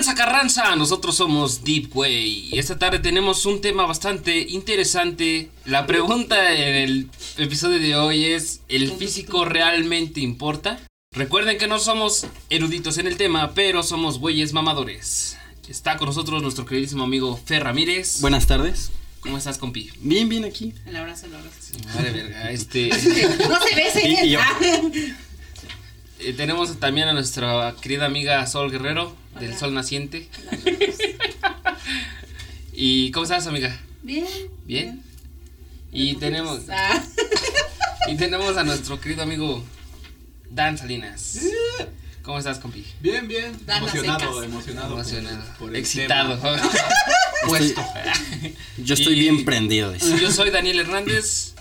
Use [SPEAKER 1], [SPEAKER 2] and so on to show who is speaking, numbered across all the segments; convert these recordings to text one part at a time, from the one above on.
[SPEAKER 1] Tranza Carranza, nosotros somos Deep Way y esta tarde tenemos un tema bastante interesante. La pregunta en el episodio de hoy es, ¿el físico realmente importa? Recuerden que no somos eruditos en el tema, pero somos güeyes mamadores. Está con nosotros nuestro queridísimo amigo Fer Ramírez.
[SPEAKER 2] Buenas tardes.
[SPEAKER 1] ¿Cómo estás, compi?
[SPEAKER 2] Bien, bien aquí.
[SPEAKER 3] El abrazo, el abrazo.
[SPEAKER 1] Madre verga, este...
[SPEAKER 3] No se ve,
[SPEAKER 2] Y- y yo.
[SPEAKER 1] Eh, tenemos también a nuestra querida amiga Sol Guerrero, del. Sol Naciente. ¿Y cómo estás, amiga?
[SPEAKER 3] Bien.
[SPEAKER 1] Bien. Y tenemos,
[SPEAKER 3] Ah,
[SPEAKER 1] y tenemos a nuestro querido amigo Dan Salinas. ¿Cómo estás, compi?
[SPEAKER 4] Bien, bien. Emocionado, emocionado. por-
[SPEAKER 1] Emocionado.
[SPEAKER 4] por
[SPEAKER 1] Excitado.
[SPEAKER 4] Puesto.
[SPEAKER 2] Yo estoy
[SPEAKER 1] Y-
[SPEAKER 2] bien prendido.
[SPEAKER 1] Yo soy Daniel Hernández.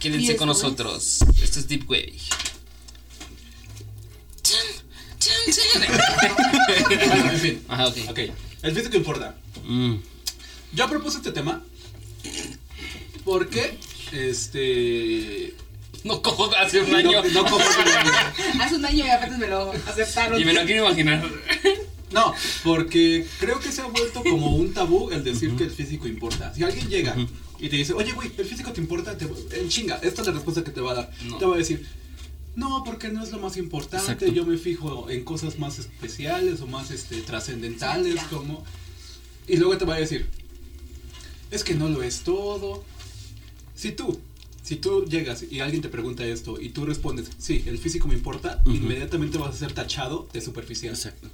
[SPEAKER 1] Quédense con nosotros. Esto es Deep Wave.
[SPEAKER 4] En fin.
[SPEAKER 1] Ajá, ok.
[SPEAKER 4] Ok. El físico importa.
[SPEAKER 2] Mm.
[SPEAKER 4] Yo propuse este tema porque, este...
[SPEAKER 1] No cojo hace un año.
[SPEAKER 4] no cojo-
[SPEAKER 3] hace un año y apenas me lo aceptaron.
[SPEAKER 1] Y me lo quiero imaginar.
[SPEAKER 4] No, porque creo que se ha vuelto como un tabú el decir que el físico importa. Si alguien llega y te dice, oye, güey, ¿el físico te importa? Te, en chinga, esta es la respuesta que te va a dar.
[SPEAKER 1] No.
[SPEAKER 4] Te va a decir, no, porque no es lo más importante.
[SPEAKER 2] Exacto.
[SPEAKER 4] Yo me fijo en cosas más especiales o más este, trascendentales, como. Y luego te va a decir, es que no lo es todo. Si tú, si tú llegas y alguien te pregunta esto y tú respondes, sí, el físico me importa, inmediatamente vas a ser tachado de superficial.
[SPEAKER 2] Exacto.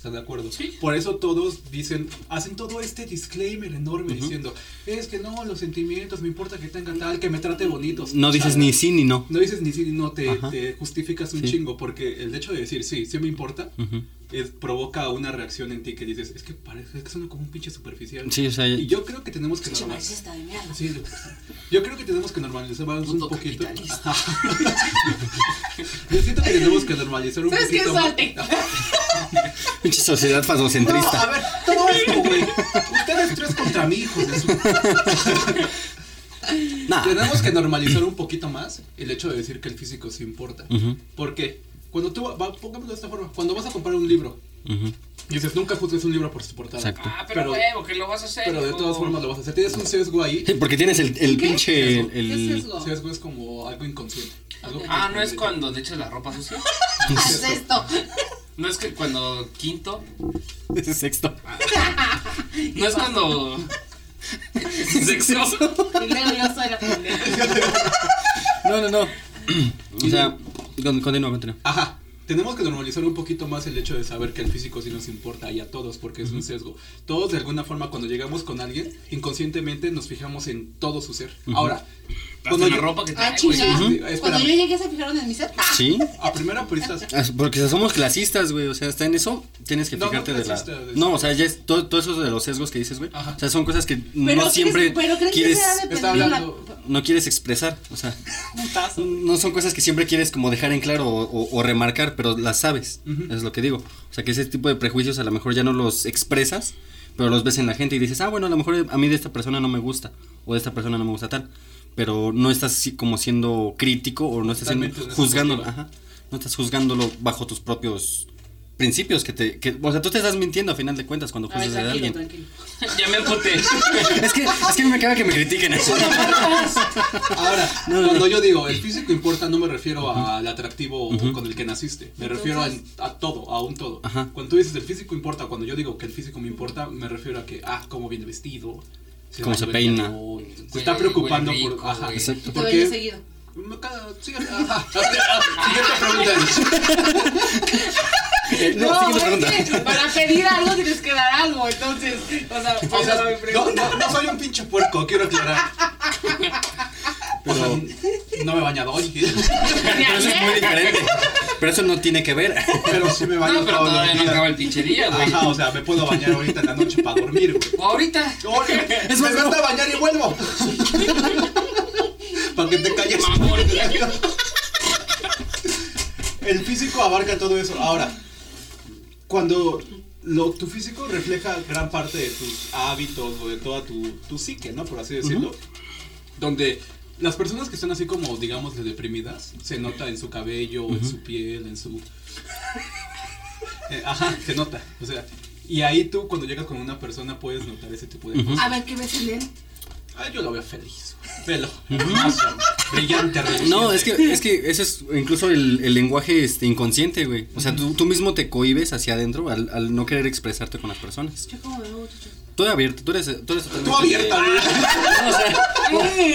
[SPEAKER 4] ¿Están de acuerdo?
[SPEAKER 1] Sí.
[SPEAKER 4] Por eso todos dicen, hacen todo este disclaimer enorme diciendo, es que no, los sentimientos, me importa que tenga tal, que me trate bonito.
[SPEAKER 2] No dices ni sí ni no.
[SPEAKER 4] No dices ni sí ni no, te, justificas un
[SPEAKER 2] Sí.
[SPEAKER 4] chingo, porque el hecho de decir, sí, sí me importa, es, provoca una reacción en ti que dices, es que parece, es que suena como un pinche superficial.
[SPEAKER 2] Sí, o sea,
[SPEAKER 4] Y yo creo que tenemos que
[SPEAKER 3] Pinche
[SPEAKER 4] normalizar.
[SPEAKER 3] marxista de mierda.
[SPEAKER 4] Sí, yo creo que tenemos que normalizar un
[SPEAKER 1] Puto
[SPEAKER 4] poquito. yo siento que tenemos que normalizar un
[SPEAKER 3] ¿Sabes qué
[SPEAKER 4] poquito.
[SPEAKER 3] salte?
[SPEAKER 2] pinche sociedad
[SPEAKER 4] No, a ver, todo esto, güey. Ustedes tres contra mí, hijos de su.
[SPEAKER 2] Nah.
[SPEAKER 4] Tenemos que normalizar un poquito más el hecho de decir que el físico sí importa.
[SPEAKER 2] Ujú,
[SPEAKER 4] ¿Por qué? Cuando tú, va, pongámoslo de esta forma, cuando vas a comprar un libro,
[SPEAKER 2] ujú.
[SPEAKER 4] dices, nunca juzgues un libro por su portada.
[SPEAKER 2] Exacto.
[SPEAKER 1] Ah, pero,
[SPEAKER 4] Pero-
[SPEAKER 1] huevo, que lo vas a hacer.
[SPEAKER 4] Pero de todas formas lo vas a hacer. Tienes un sesgo ahí.
[SPEAKER 2] Sí, Porque tienes el, el
[SPEAKER 3] ¿Qué?
[SPEAKER 2] pinche.
[SPEAKER 4] Sesgo.
[SPEAKER 3] ¿Qué
[SPEAKER 2] El,
[SPEAKER 3] sesgo?
[SPEAKER 4] Sesgo es como algo inconsciente. Algo
[SPEAKER 1] Ah, no es cuando te echas la ropa sucia.
[SPEAKER 3] Haz esto.
[SPEAKER 1] No es que cuando quinto.
[SPEAKER 2] sexto.
[SPEAKER 1] No es cuando. Sexo.
[SPEAKER 3] Y luego yo soy la pendeja.
[SPEAKER 2] No, no, no. O sea, con- continúa, continúa.
[SPEAKER 4] Ajá. Tenemos que normalizar un poquito más el hecho de saber que el físico sí nos importa y a todos porque es un sesgo. Todos de alguna forma cuando llegamos con alguien, inconscientemente nos fijamos en todo su ser. Ahora, cuando
[SPEAKER 1] la
[SPEAKER 4] yo-
[SPEAKER 1] ropa que
[SPEAKER 3] Ah,
[SPEAKER 1] trae, güey.
[SPEAKER 3] chinga.
[SPEAKER 4] Sí, sí,
[SPEAKER 3] Cuando yo llegué se fijaron en mi set. Ah,
[SPEAKER 2] Sí.
[SPEAKER 4] a primera por estas
[SPEAKER 2] Ah, Porque somos clasistas, güey. O sea, está en eso. Tienes que
[SPEAKER 4] No, no
[SPEAKER 2] fijarte de la.
[SPEAKER 4] de-
[SPEAKER 2] No, o sea, ya es todo, todo eso de los sesgos que dices, güey. O sea, son cosas que
[SPEAKER 3] Pero
[SPEAKER 2] no siempre
[SPEAKER 3] pero creen
[SPEAKER 2] quieres.
[SPEAKER 3] que dependiendo la
[SPEAKER 2] No quieres expresar. O sea,
[SPEAKER 3] putazo.
[SPEAKER 2] no son cosas que siempre quieres como dejar en claro o, o- o remarcar, pero las sabes.
[SPEAKER 4] Ujú.
[SPEAKER 2] Es lo que digo. O sea, que ese tipo de prejuicios a lo mejor ya no los expresas, pero los ves en la gente y dices, ah, bueno, a lo mejor a mí de esta persona no me gusta, o de esta persona no me gusta tal. Pero no estás así como siendo crítico o no estás siendo, juzgándolo. Ajá. No estás juzgándolo bajo tus propios principios que te que, o sea tú te estás mintiendo a final de cuentas cuando
[SPEAKER 3] A ver,
[SPEAKER 2] juzgas a
[SPEAKER 3] tranquilo,
[SPEAKER 2] alguien
[SPEAKER 3] tranquilo.
[SPEAKER 1] Ya me emputé.
[SPEAKER 2] es que es que me caga que me critiquen
[SPEAKER 4] Ahora,
[SPEAKER 2] No, no,
[SPEAKER 4] cuando
[SPEAKER 2] no.
[SPEAKER 4] yo digo el físico importa, no me refiero al atractivo con el que naciste. Me refiero a todo, a un todo.
[SPEAKER 2] Ajá.
[SPEAKER 4] Cuando tú dices el físico importa, cuando yo digo que el físico me importa, me refiero a que, ah, cómo viene vestido.
[SPEAKER 2] Cómo se
[SPEAKER 4] bañó el
[SPEAKER 2] peina.
[SPEAKER 4] Se está preocupando
[SPEAKER 1] huele
[SPEAKER 4] por.
[SPEAKER 1] rico,
[SPEAKER 4] Ajá.
[SPEAKER 1] güey.
[SPEAKER 2] Exacto.
[SPEAKER 4] Porque-
[SPEAKER 3] seguido.
[SPEAKER 4] Siguiente pregunta.
[SPEAKER 2] No,
[SPEAKER 3] No, es que para pedir algo tienes que dar algo, entonces, o sea,
[SPEAKER 4] O no, no soy un pinche puerco, quiero aclarar. O sea, no me he bañado hoy.
[SPEAKER 2] Pero eso es muy diferente pero eso no tiene que ver
[SPEAKER 4] Pero sí me baño
[SPEAKER 1] No, pero
[SPEAKER 4] todos los
[SPEAKER 1] todavía no acaba el pinche día, güey.
[SPEAKER 4] Ajá, o sea, me puedo bañar ahorita en la noche para dormir, güey.
[SPEAKER 1] O ahorita.
[SPEAKER 4] Oye,
[SPEAKER 2] Es
[SPEAKER 4] me
[SPEAKER 2] más,
[SPEAKER 4] voy a bañar y vuelvo. para que te calles. El físico abarca todo eso. Ahora, cuando lo, tu físico refleja gran parte de tus hábitos o de toda tu, tu psique, ¿no? Por así decirlo. Donde las personas que están así como, digamos, de deprimidas, se nota en su cabello, en su piel, en su... Eh, ajá, se nota. O sea, Y ahí tú, cuando llegas con una persona, puedes notar ese tipo de
[SPEAKER 2] Ujú.
[SPEAKER 4] cosas.
[SPEAKER 3] A ver, ¿qué ves en él?
[SPEAKER 4] Ah, yo lo veo feliz. Velo. hermoso, Brillante, reluciente.
[SPEAKER 2] No, es que, es que ese es incluso el, el lenguaje este, inconsciente, güey. O sea, tú, tú mismo te cohibes hacia adentro al, al no querer expresarte con las personas.
[SPEAKER 3] Yo como veo.
[SPEAKER 2] Tú abierto, tú eres, tú eres totalmente-
[SPEAKER 4] Tú abierta, güey.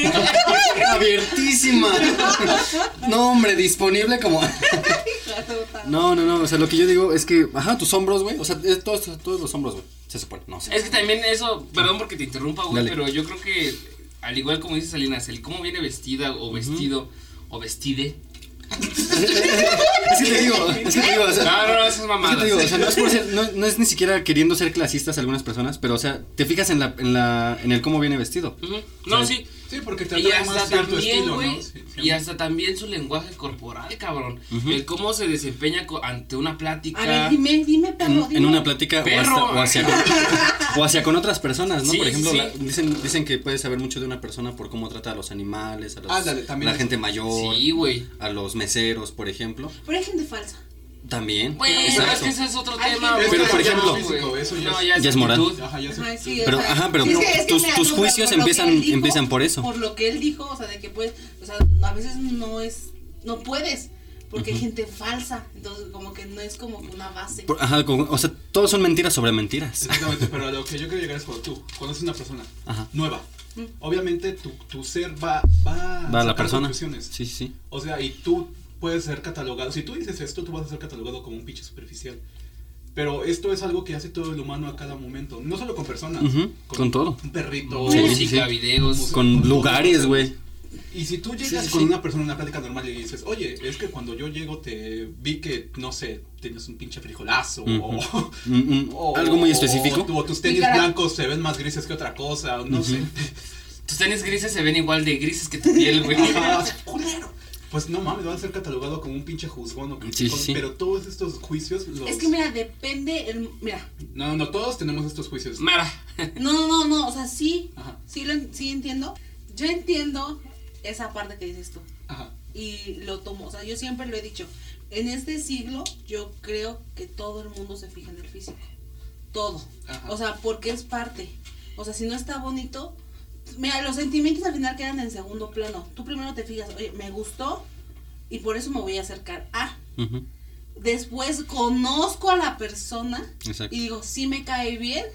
[SPEAKER 2] O sea, abiertísima. No, hombre, disponible como. No, no, no. O sea, lo que yo digo es que, ajá, tus hombros, güey. O sea, es todos, todos los hombros, güey. Se supone, no sé.
[SPEAKER 1] Es que también eso, perdón porque te interrumpa, güey, pero yo creo que, al igual como dice Salinas, el cómo viene vestida o vestido o vestide.
[SPEAKER 2] Es que te digo, es que te digo, o sea,
[SPEAKER 1] No, no, no, esas
[SPEAKER 2] es que
[SPEAKER 1] mamadas.
[SPEAKER 2] te digo, o sea, no es, por ser- no, no es ni siquiera queriendo ser clasistas algunas personas, pero, o sea, te fijas en la, en la, en el cómo viene vestido.
[SPEAKER 1] No,
[SPEAKER 2] sí.
[SPEAKER 1] Sí,
[SPEAKER 4] porque te
[SPEAKER 1] Y hasta también,
[SPEAKER 4] estilo,
[SPEAKER 1] güey.
[SPEAKER 4] ¿no? Sí,
[SPEAKER 1] y hasta también su lenguaje corporal, cabrón.
[SPEAKER 2] Ujú.
[SPEAKER 1] El cómo se desempeña ante una plática.
[SPEAKER 3] A ver, dime, dime, perro.
[SPEAKER 2] En,
[SPEAKER 3] dime.
[SPEAKER 2] en una plática o,
[SPEAKER 1] Perro.
[SPEAKER 2] hasta- o hacia, o hacia con otras personas, ¿no?
[SPEAKER 1] Sí,
[SPEAKER 2] por ejemplo,
[SPEAKER 1] sí.
[SPEAKER 2] la- dicen, dicen que puedes saber mucho de una persona por cómo trata a los animales, a los-
[SPEAKER 4] Ándale, también
[SPEAKER 2] la
[SPEAKER 4] eso.
[SPEAKER 2] gente mayor,
[SPEAKER 1] Sí, güey.
[SPEAKER 2] a los meseros, por ejemplo.
[SPEAKER 3] Pero hay gente falsa.
[SPEAKER 2] También.
[SPEAKER 1] Bueno, es que ese es otro tema.
[SPEAKER 2] Pero, por ejemplo-.
[SPEAKER 4] Físico, eso ya
[SPEAKER 1] No,
[SPEAKER 4] es-
[SPEAKER 1] ya es
[SPEAKER 2] Ya es moral.
[SPEAKER 4] Ajá, ya
[SPEAKER 3] sí,
[SPEAKER 2] Pero,
[SPEAKER 3] o sea,
[SPEAKER 2] ajá, pero
[SPEAKER 3] es que- es que
[SPEAKER 2] tus- tus juicios
[SPEAKER 3] por
[SPEAKER 2] empiezan-
[SPEAKER 3] dijo,
[SPEAKER 2] empiezan por eso.
[SPEAKER 3] Por lo que él dijo, o sea, de que puedes, o sea, a veces no es, no puedes, porque hay gente falsa, entonces como que no es como que una base.
[SPEAKER 2] Por- ajá, como- o sea, todos son mentiras sobre mentiras.
[SPEAKER 4] Exactamente, pero a lo que yo quiero llegar es cuando tú conoces una persona
[SPEAKER 2] Ajá.
[SPEAKER 4] nueva. Obviamente tu, tu ser va, va,
[SPEAKER 2] Va a la persona. sí, sí.
[SPEAKER 4] O sea, y tú puedes ser catalogado. Si tú dices esto, tú vas a ser catalogado como un pinche superficial. Pero esto es algo que hace todo el humano a cada momento. No solo con personas.
[SPEAKER 2] Ujú, con todo.
[SPEAKER 4] Un perrito.
[SPEAKER 2] Sí,
[SPEAKER 1] Música,
[SPEAKER 2] sí.
[SPEAKER 1] videos.
[SPEAKER 4] Música.
[SPEAKER 2] Con
[SPEAKER 4] todo
[SPEAKER 2] lugares, güey.
[SPEAKER 4] Y si tú llegas
[SPEAKER 2] sí,
[SPEAKER 4] con una persona en una plática normal y dices, oye, es que cuando yo llego te vi que, no sé, tienes un pinche frijolazo
[SPEAKER 2] Ujú.
[SPEAKER 4] o,
[SPEAKER 2] Mm, mm,
[SPEAKER 4] o-
[SPEAKER 2] Algo muy específico.
[SPEAKER 4] O, o tus tenis blancos se ven más grises que otra cosa, o no sé.
[SPEAKER 1] Tus tenis grises se ven igual de grises que tu piel, güey.
[SPEAKER 4] Culero. Pues no mames, va a ser catalogado como un pinche juzgón o
[SPEAKER 2] Sí, sí,
[SPEAKER 4] pero todos estos juicios los...
[SPEAKER 3] Es que mira, depende, el, mira,
[SPEAKER 4] No, no, no, todos tenemos estos juicios.
[SPEAKER 1] Mara.
[SPEAKER 3] no, no, no, no, o sea, sí,
[SPEAKER 4] Ajá,
[SPEAKER 3] sí, lo, sí entiendo, yo entiendo esa parte que dices tú,
[SPEAKER 4] ajá.
[SPEAKER 3] y lo tomo, o sea, yo siempre lo he dicho, en este siglo yo creo que todo el mundo se fija en el físico, todo,
[SPEAKER 4] Ajá.
[SPEAKER 3] o sea, porque es parte, o sea, si no está bonito, mira, los sentimientos al final quedan en segundo plano, tú primero te fijas, oye, me gustó y por eso me voy a acercar a, después conozco a la persona
[SPEAKER 2] Exacto.
[SPEAKER 3] y digo, si me cae bien,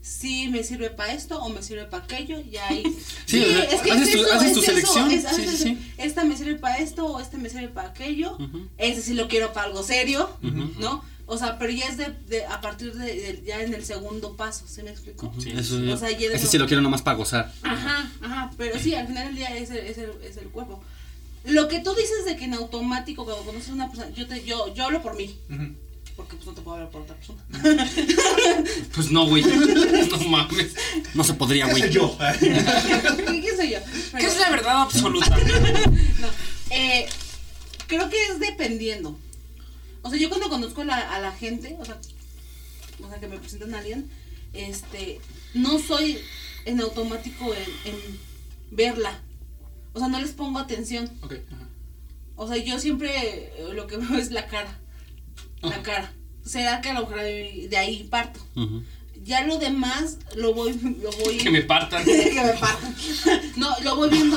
[SPEAKER 3] si me sirve para esto o me sirve para aquello, y ahí.
[SPEAKER 2] Sí, o sea, haces tu- haces tu selección,
[SPEAKER 3] es-
[SPEAKER 2] sí,
[SPEAKER 3] haces
[SPEAKER 2] sí,
[SPEAKER 3] eso.
[SPEAKER 2] sí.
[SPEAKER 3] Esta me sirve para esto o este me sirve para aquello.
[SPEAKER 2] Ujú.
[SPEAKER 3] Ese sí lo quiero para algo serio. ¿no? O sea, pero ya es de, de- a partir de, de- ya en el segundo paso, ¿sí me explico?
[SPEAKER 1] Sí.
[SPEAKER 2] Eso,
[SPEAKER 3] O sea, ya
[SPEAKER 2] ese
[SPEAKER 3] lo-
[SPEAKER 2] sí lo quiero nomás para gozar.
[SPEAKER 3] Ajá, ajá, pero sí, al final del día es el, es el, es el cuerpo. Lo que tú dices de que en automático cuando conoces a una persona, yo te, yo, yo hablo por mí, porque pues no te puedo hablar por otra persona.
[SPEAKER 1] Pues no, güey. No mames.
[SPEAKER 2] No se podría,
[SPEAKER 4] ¿Qué
[SPEAKER 2] güey.
[SPEAKER 4] sé yo?
[SPEAKER 3] ¿Qué soy yo?
[SPEAKER 1] ¿Qué
[SPEAKER 3] Pero-
[SPEAKER 1] es la verdad absoluta?
[SPEAKER 3] No, eh, creo que es dependiendo. O sea, yo cuando conozco a la, a la gente, o sea, o sea, que me presentan a alguien, este, no soy en automático en, en verla. O sea, no les pongo atención.
[SPEAKER 4] ok, ajá.
[SPEAKER 3] O sea, yo siempre eh, lo que veo es la cara. La cara. Será que a lo mejor de, ahí parto.
[SPEAKER 2] Ujú.
[SPEAKER 3] Ya lo demás lo voy, lo voy
[SPEAKER 1] Que me partan.
[SPEAKER 3] que me partan. No, lo voy viendo.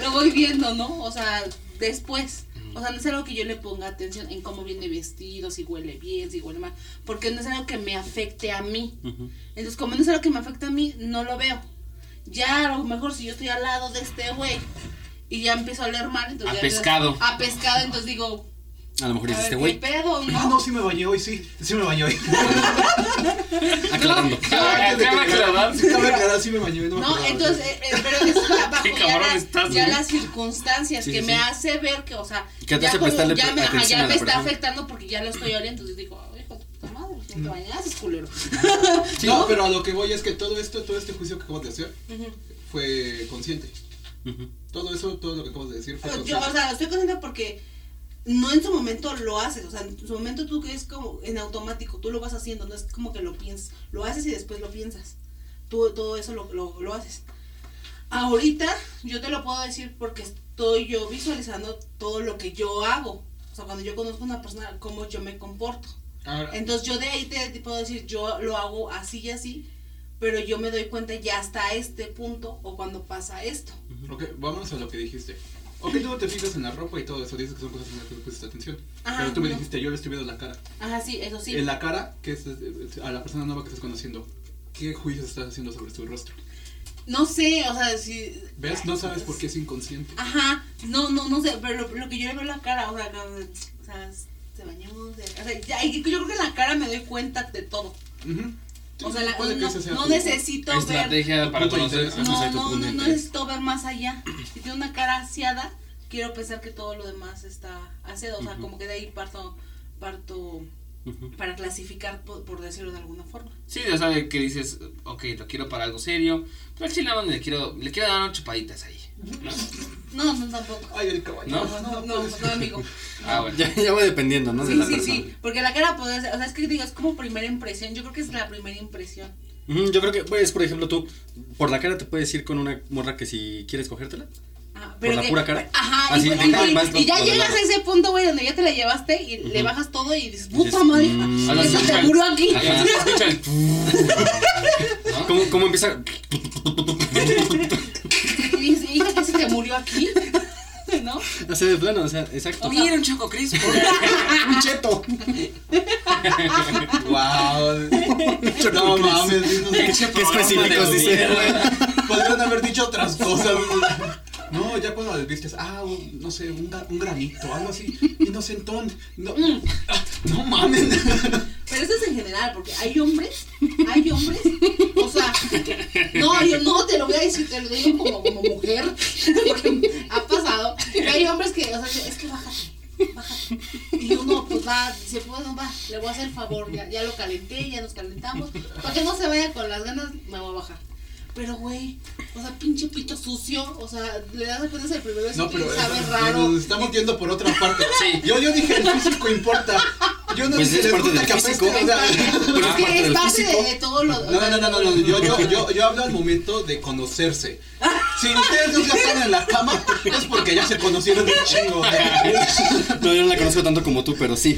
[SPEAKER 3] lo voy viendo, ¿no? O sea, después. O sea, no es algo que yo le ponga atención en cómo viene vestido, si huele bien, si huele mal. Porque no es algo que me afecte a mí. Entonces, como no es algo que me afecta a mí, no lo veo. Ya a lo mejor si yo estoy al lado de este güey y ya empiezo a oler mal, entonces
[SPEAKER 1] A
[SPEAKER 3] ya-
[SPEAKER 1] pescado.
[SPEAKER 3] A pescado, entonces digo,
[SPEAKER 2] A lo mejor dice este güey.
[SPEAKER 3] ¿qué pedo?
[SPEAKER 4] Ah,
[SPEAKER 3] ¿no?
[SPEAKER 4] no, sí me bañé hoy, sí. Sí me bañé hoy.
[SPEAKER 2] Aclarando.
[SPEAKER 1] Cabe aclarar.
[SPEAKER 4] Sí, cabe aclarar, sí me bañé hoy. No,
[SPEAKER 3] No, entonces, eh, eh, pero es ba- bajo
[SPEAKER 1] Qué
[SPEAKER 3] ya,
[SPEAKER 1] cabrón
[SPEAKER 3] las,
[SPEAKER 1] estás,
[SPEAKER 3] ya las circunstancias
[SPEAKER 2] Sí,
[SPEAKER 3] que
[SPEAKER 2] sí,
[SPEAKER 3] me hace ver que, o sea,
[SPEAKER 2] Que te
[SPEAKER 3] ya
[SPEAKER 2] hace
[SPEAKER 3] como ya me, ajá, ya
[SPEAKER 2] la
[SPEAKER 3] me está
[SPEAKER 2] persona.
[SPEAKER 3] afectando porque ya lo estoy oliendo, entonces digo, "Ay, hijo de puta madre, no te bañaste, culero.
[SPEAKER 4] No, pero a lo que voy es que todo esto, todo este juicio que acabas de hacer
[SPEAKER 3] Ujú.
[SPEAKER 4] fue consciente.
[SPEAKER 2] Ujú.
[SPEAKER 4] Todo eso, todo lo que acabas de decir fue
[SPEAKER 3] Yo,
[SPEAKER 4] consciente.
[SPEAKER 3] o sea, estoy consciente porque no en su momento lo haces, o sea, en su momento tú es como en automático, tú lo vas haciendo, no es como que lo piensas, lo haces y después lo piensas. Tú todo eso lo, lo, lo haces. Ahorita yo te lo puedo decir porque estoy yo visualizando todo lo que yo hago. O sea, cuando yo conozco a una persona, cómo yo me comporto.
[SPEAKER 4] Ahora,
[SPEAKER 3] Entonces yo de ahí te, te puedo decir, yo lo hago así y así, pero yo me doy cuenta ya hasta este punto o cuando pasa esto.
[SPEAKER 4] ok, vamos a lo que dijiste. Ok, tú no te fijas en la ropa y todo eso, dices que son cosas en las que pusiste atención.
[SPEAKER 3] Ajá,
[SPEAKER 4] pero tú me
[SPEAKER 3] no.
[SPEAKER 4] dijiste, yo le estoy viendo la cara.
[SPEAKER 3] Ajá, sí, eso sí.
[SPEAKER 4] En la cara, que es, a la persona nueva que estás conociendo, ¿qué juicios estás haciendo sobre su rostro?
[SPEAKER 3] No sé, o sea, si...
[SPEAKER 4] ¿Ves? No sabes por qué es inconsciente.
[SPEAKER 3] Ajá, no, no, no sé, pero lo, lo que yo le veo en la cara, o sea, o sea, se bañó, o sea, ya, yo creo que en la cara me doy cuenta de todo.
[SPEAKER 4] Ujú. Sí,
[SPEAKER 3] O sea, la- no, necesito ver...
[SPEAKER 1] Para conocer.
[SPEAKER 3] No, no, no, necesito ver más allá. Si tiene una cara aseada, quiero pensar que todo lo demás está aseado. O sea, como que de ahí parto, parto para clasificar, por, por decirlo de alguna forma.
[SPEAKER 1] Sí, o sea, que dices, ok, lo quiero para algo serio. Pero al chile le quiero, le quiero dar unas chupaditas ahí.
[SPEAKER 3] No, no, tampoco.
[SPEAKER 4] Ay, el caballo.
[SPEAKER 1] ¿No?
[SPEAKER 3] No, no, no, amigo.
[SPEAKER 1] Ah, bueno.
[SPEAKER 2] Ya, ya va dependiendo, ¿no? de
[SPEAKER 3] Sí,
[SPEAKER 2] la
[SPEAKER 3] sí,
[SPEAKER 2] persona.
[SPEAKER 3] sí. Porque la cara puede ser, o sea, es que digo, es como primera impresión. Yo creo que es la primera impresión.
[SPEAKER 2] Yo creo que, pues, por ejemplo, tú, por la cara te puedes ir con una morra que si quieres cogértela.
[SPEAKER 3] Ajá,
[SPEAKER 2] ¿Por la
[SPEAKER 3] que-
[SPEAKER 2] pura cara?
[SPEAKER 3] Ajá,
[SPEAKER 2] Así,
[SPEAKER 3] y,
[SPEAKER 2] de-
[SPEAKER 3] y-
[SPEAKER 2] vas-
[SPEAKER 3] y ya llegas a ese punto, güey, donde ya te la llevaste y le bajas todo y dices, puta madre,
[SPEAKER 2] mm.
[SPEAKER 1] A las
[SPEAKER 3] eso se murió aquí.
[SPEAKER 1] ¿No?
[SPEAKER 2] ¿Cómo, cómo empieza?
[SPEAKER 3] Y dices, hija, que se te murió aquí. ¿No?
[SPEAKER 2] Así de plano, o sea, exacto.
[SPEAKER 1] Mira un choco crispo.
[SPEAKER 2] Un cheto.
[SPEAKER 4] Wow. No mames, no sé
[SPEAKER 2] Qué
[SPEAKER 1] programa
[SPEAKER 2] específicos
[SPEAKER 1] de
[SPEAKER 2] dice.
[SPEAKER 1] mierda.
[SPEAKER 4] Podrían haber dicho otras cosas. No, ya cuando les viste, ah, un- no sé, un, un granito, algo así, inocentón. No, ah, no mames.
[SPEAKER 3] Pero eso es en general, porque hay hombres, hay hombres, o sea, no, yo no te lo voy a decir, te lo digo como, como mujer, porque ha pasado, que hay hombres que, o sea, es que bájate, bájate. Y uno, pues va, dice, bueno, va, le voy a hacer el favor, ya, ya lo calenté, ya nos calentamos, para que no se vaya con las ganas, me voy a bajar. Pero, güey, o sea, pinche pito sucio, o sea, le das apenas el primer beso
[SPEAKER 4] No, pero
[SPEAKER 3] y sabe
[SPEAKER 4] eso-
[SPEAKER 3] raro.
[SPEAKER 4] nos estamos yendo por otra parte.
[SPEAKER 1] Sí.
[SPEAKER 4] Yo, yo dije el físico importa. Yo no
[SPEAKER 2] Pues
[SPEAKER 4] dije
[SPEAKER 2] es parte del
[SPEAKER 4] que
[SPEAKER 2] físico.
[SPEAKER 4] apeste, o sea,
[SPEAKER 2] Pero es
[SPEAKER 3] que es parte de, de todo lo.
[SPEAKER 4] No, no, no, no, no, no, Yo, yo, yo, yo hablo al momento de conocerse. Si ustedes dos ya están en la cama, es porque ya se conocieron un chingo.
[SPEAKER 2] No, yo no la conozco tanto como tú, pero sí.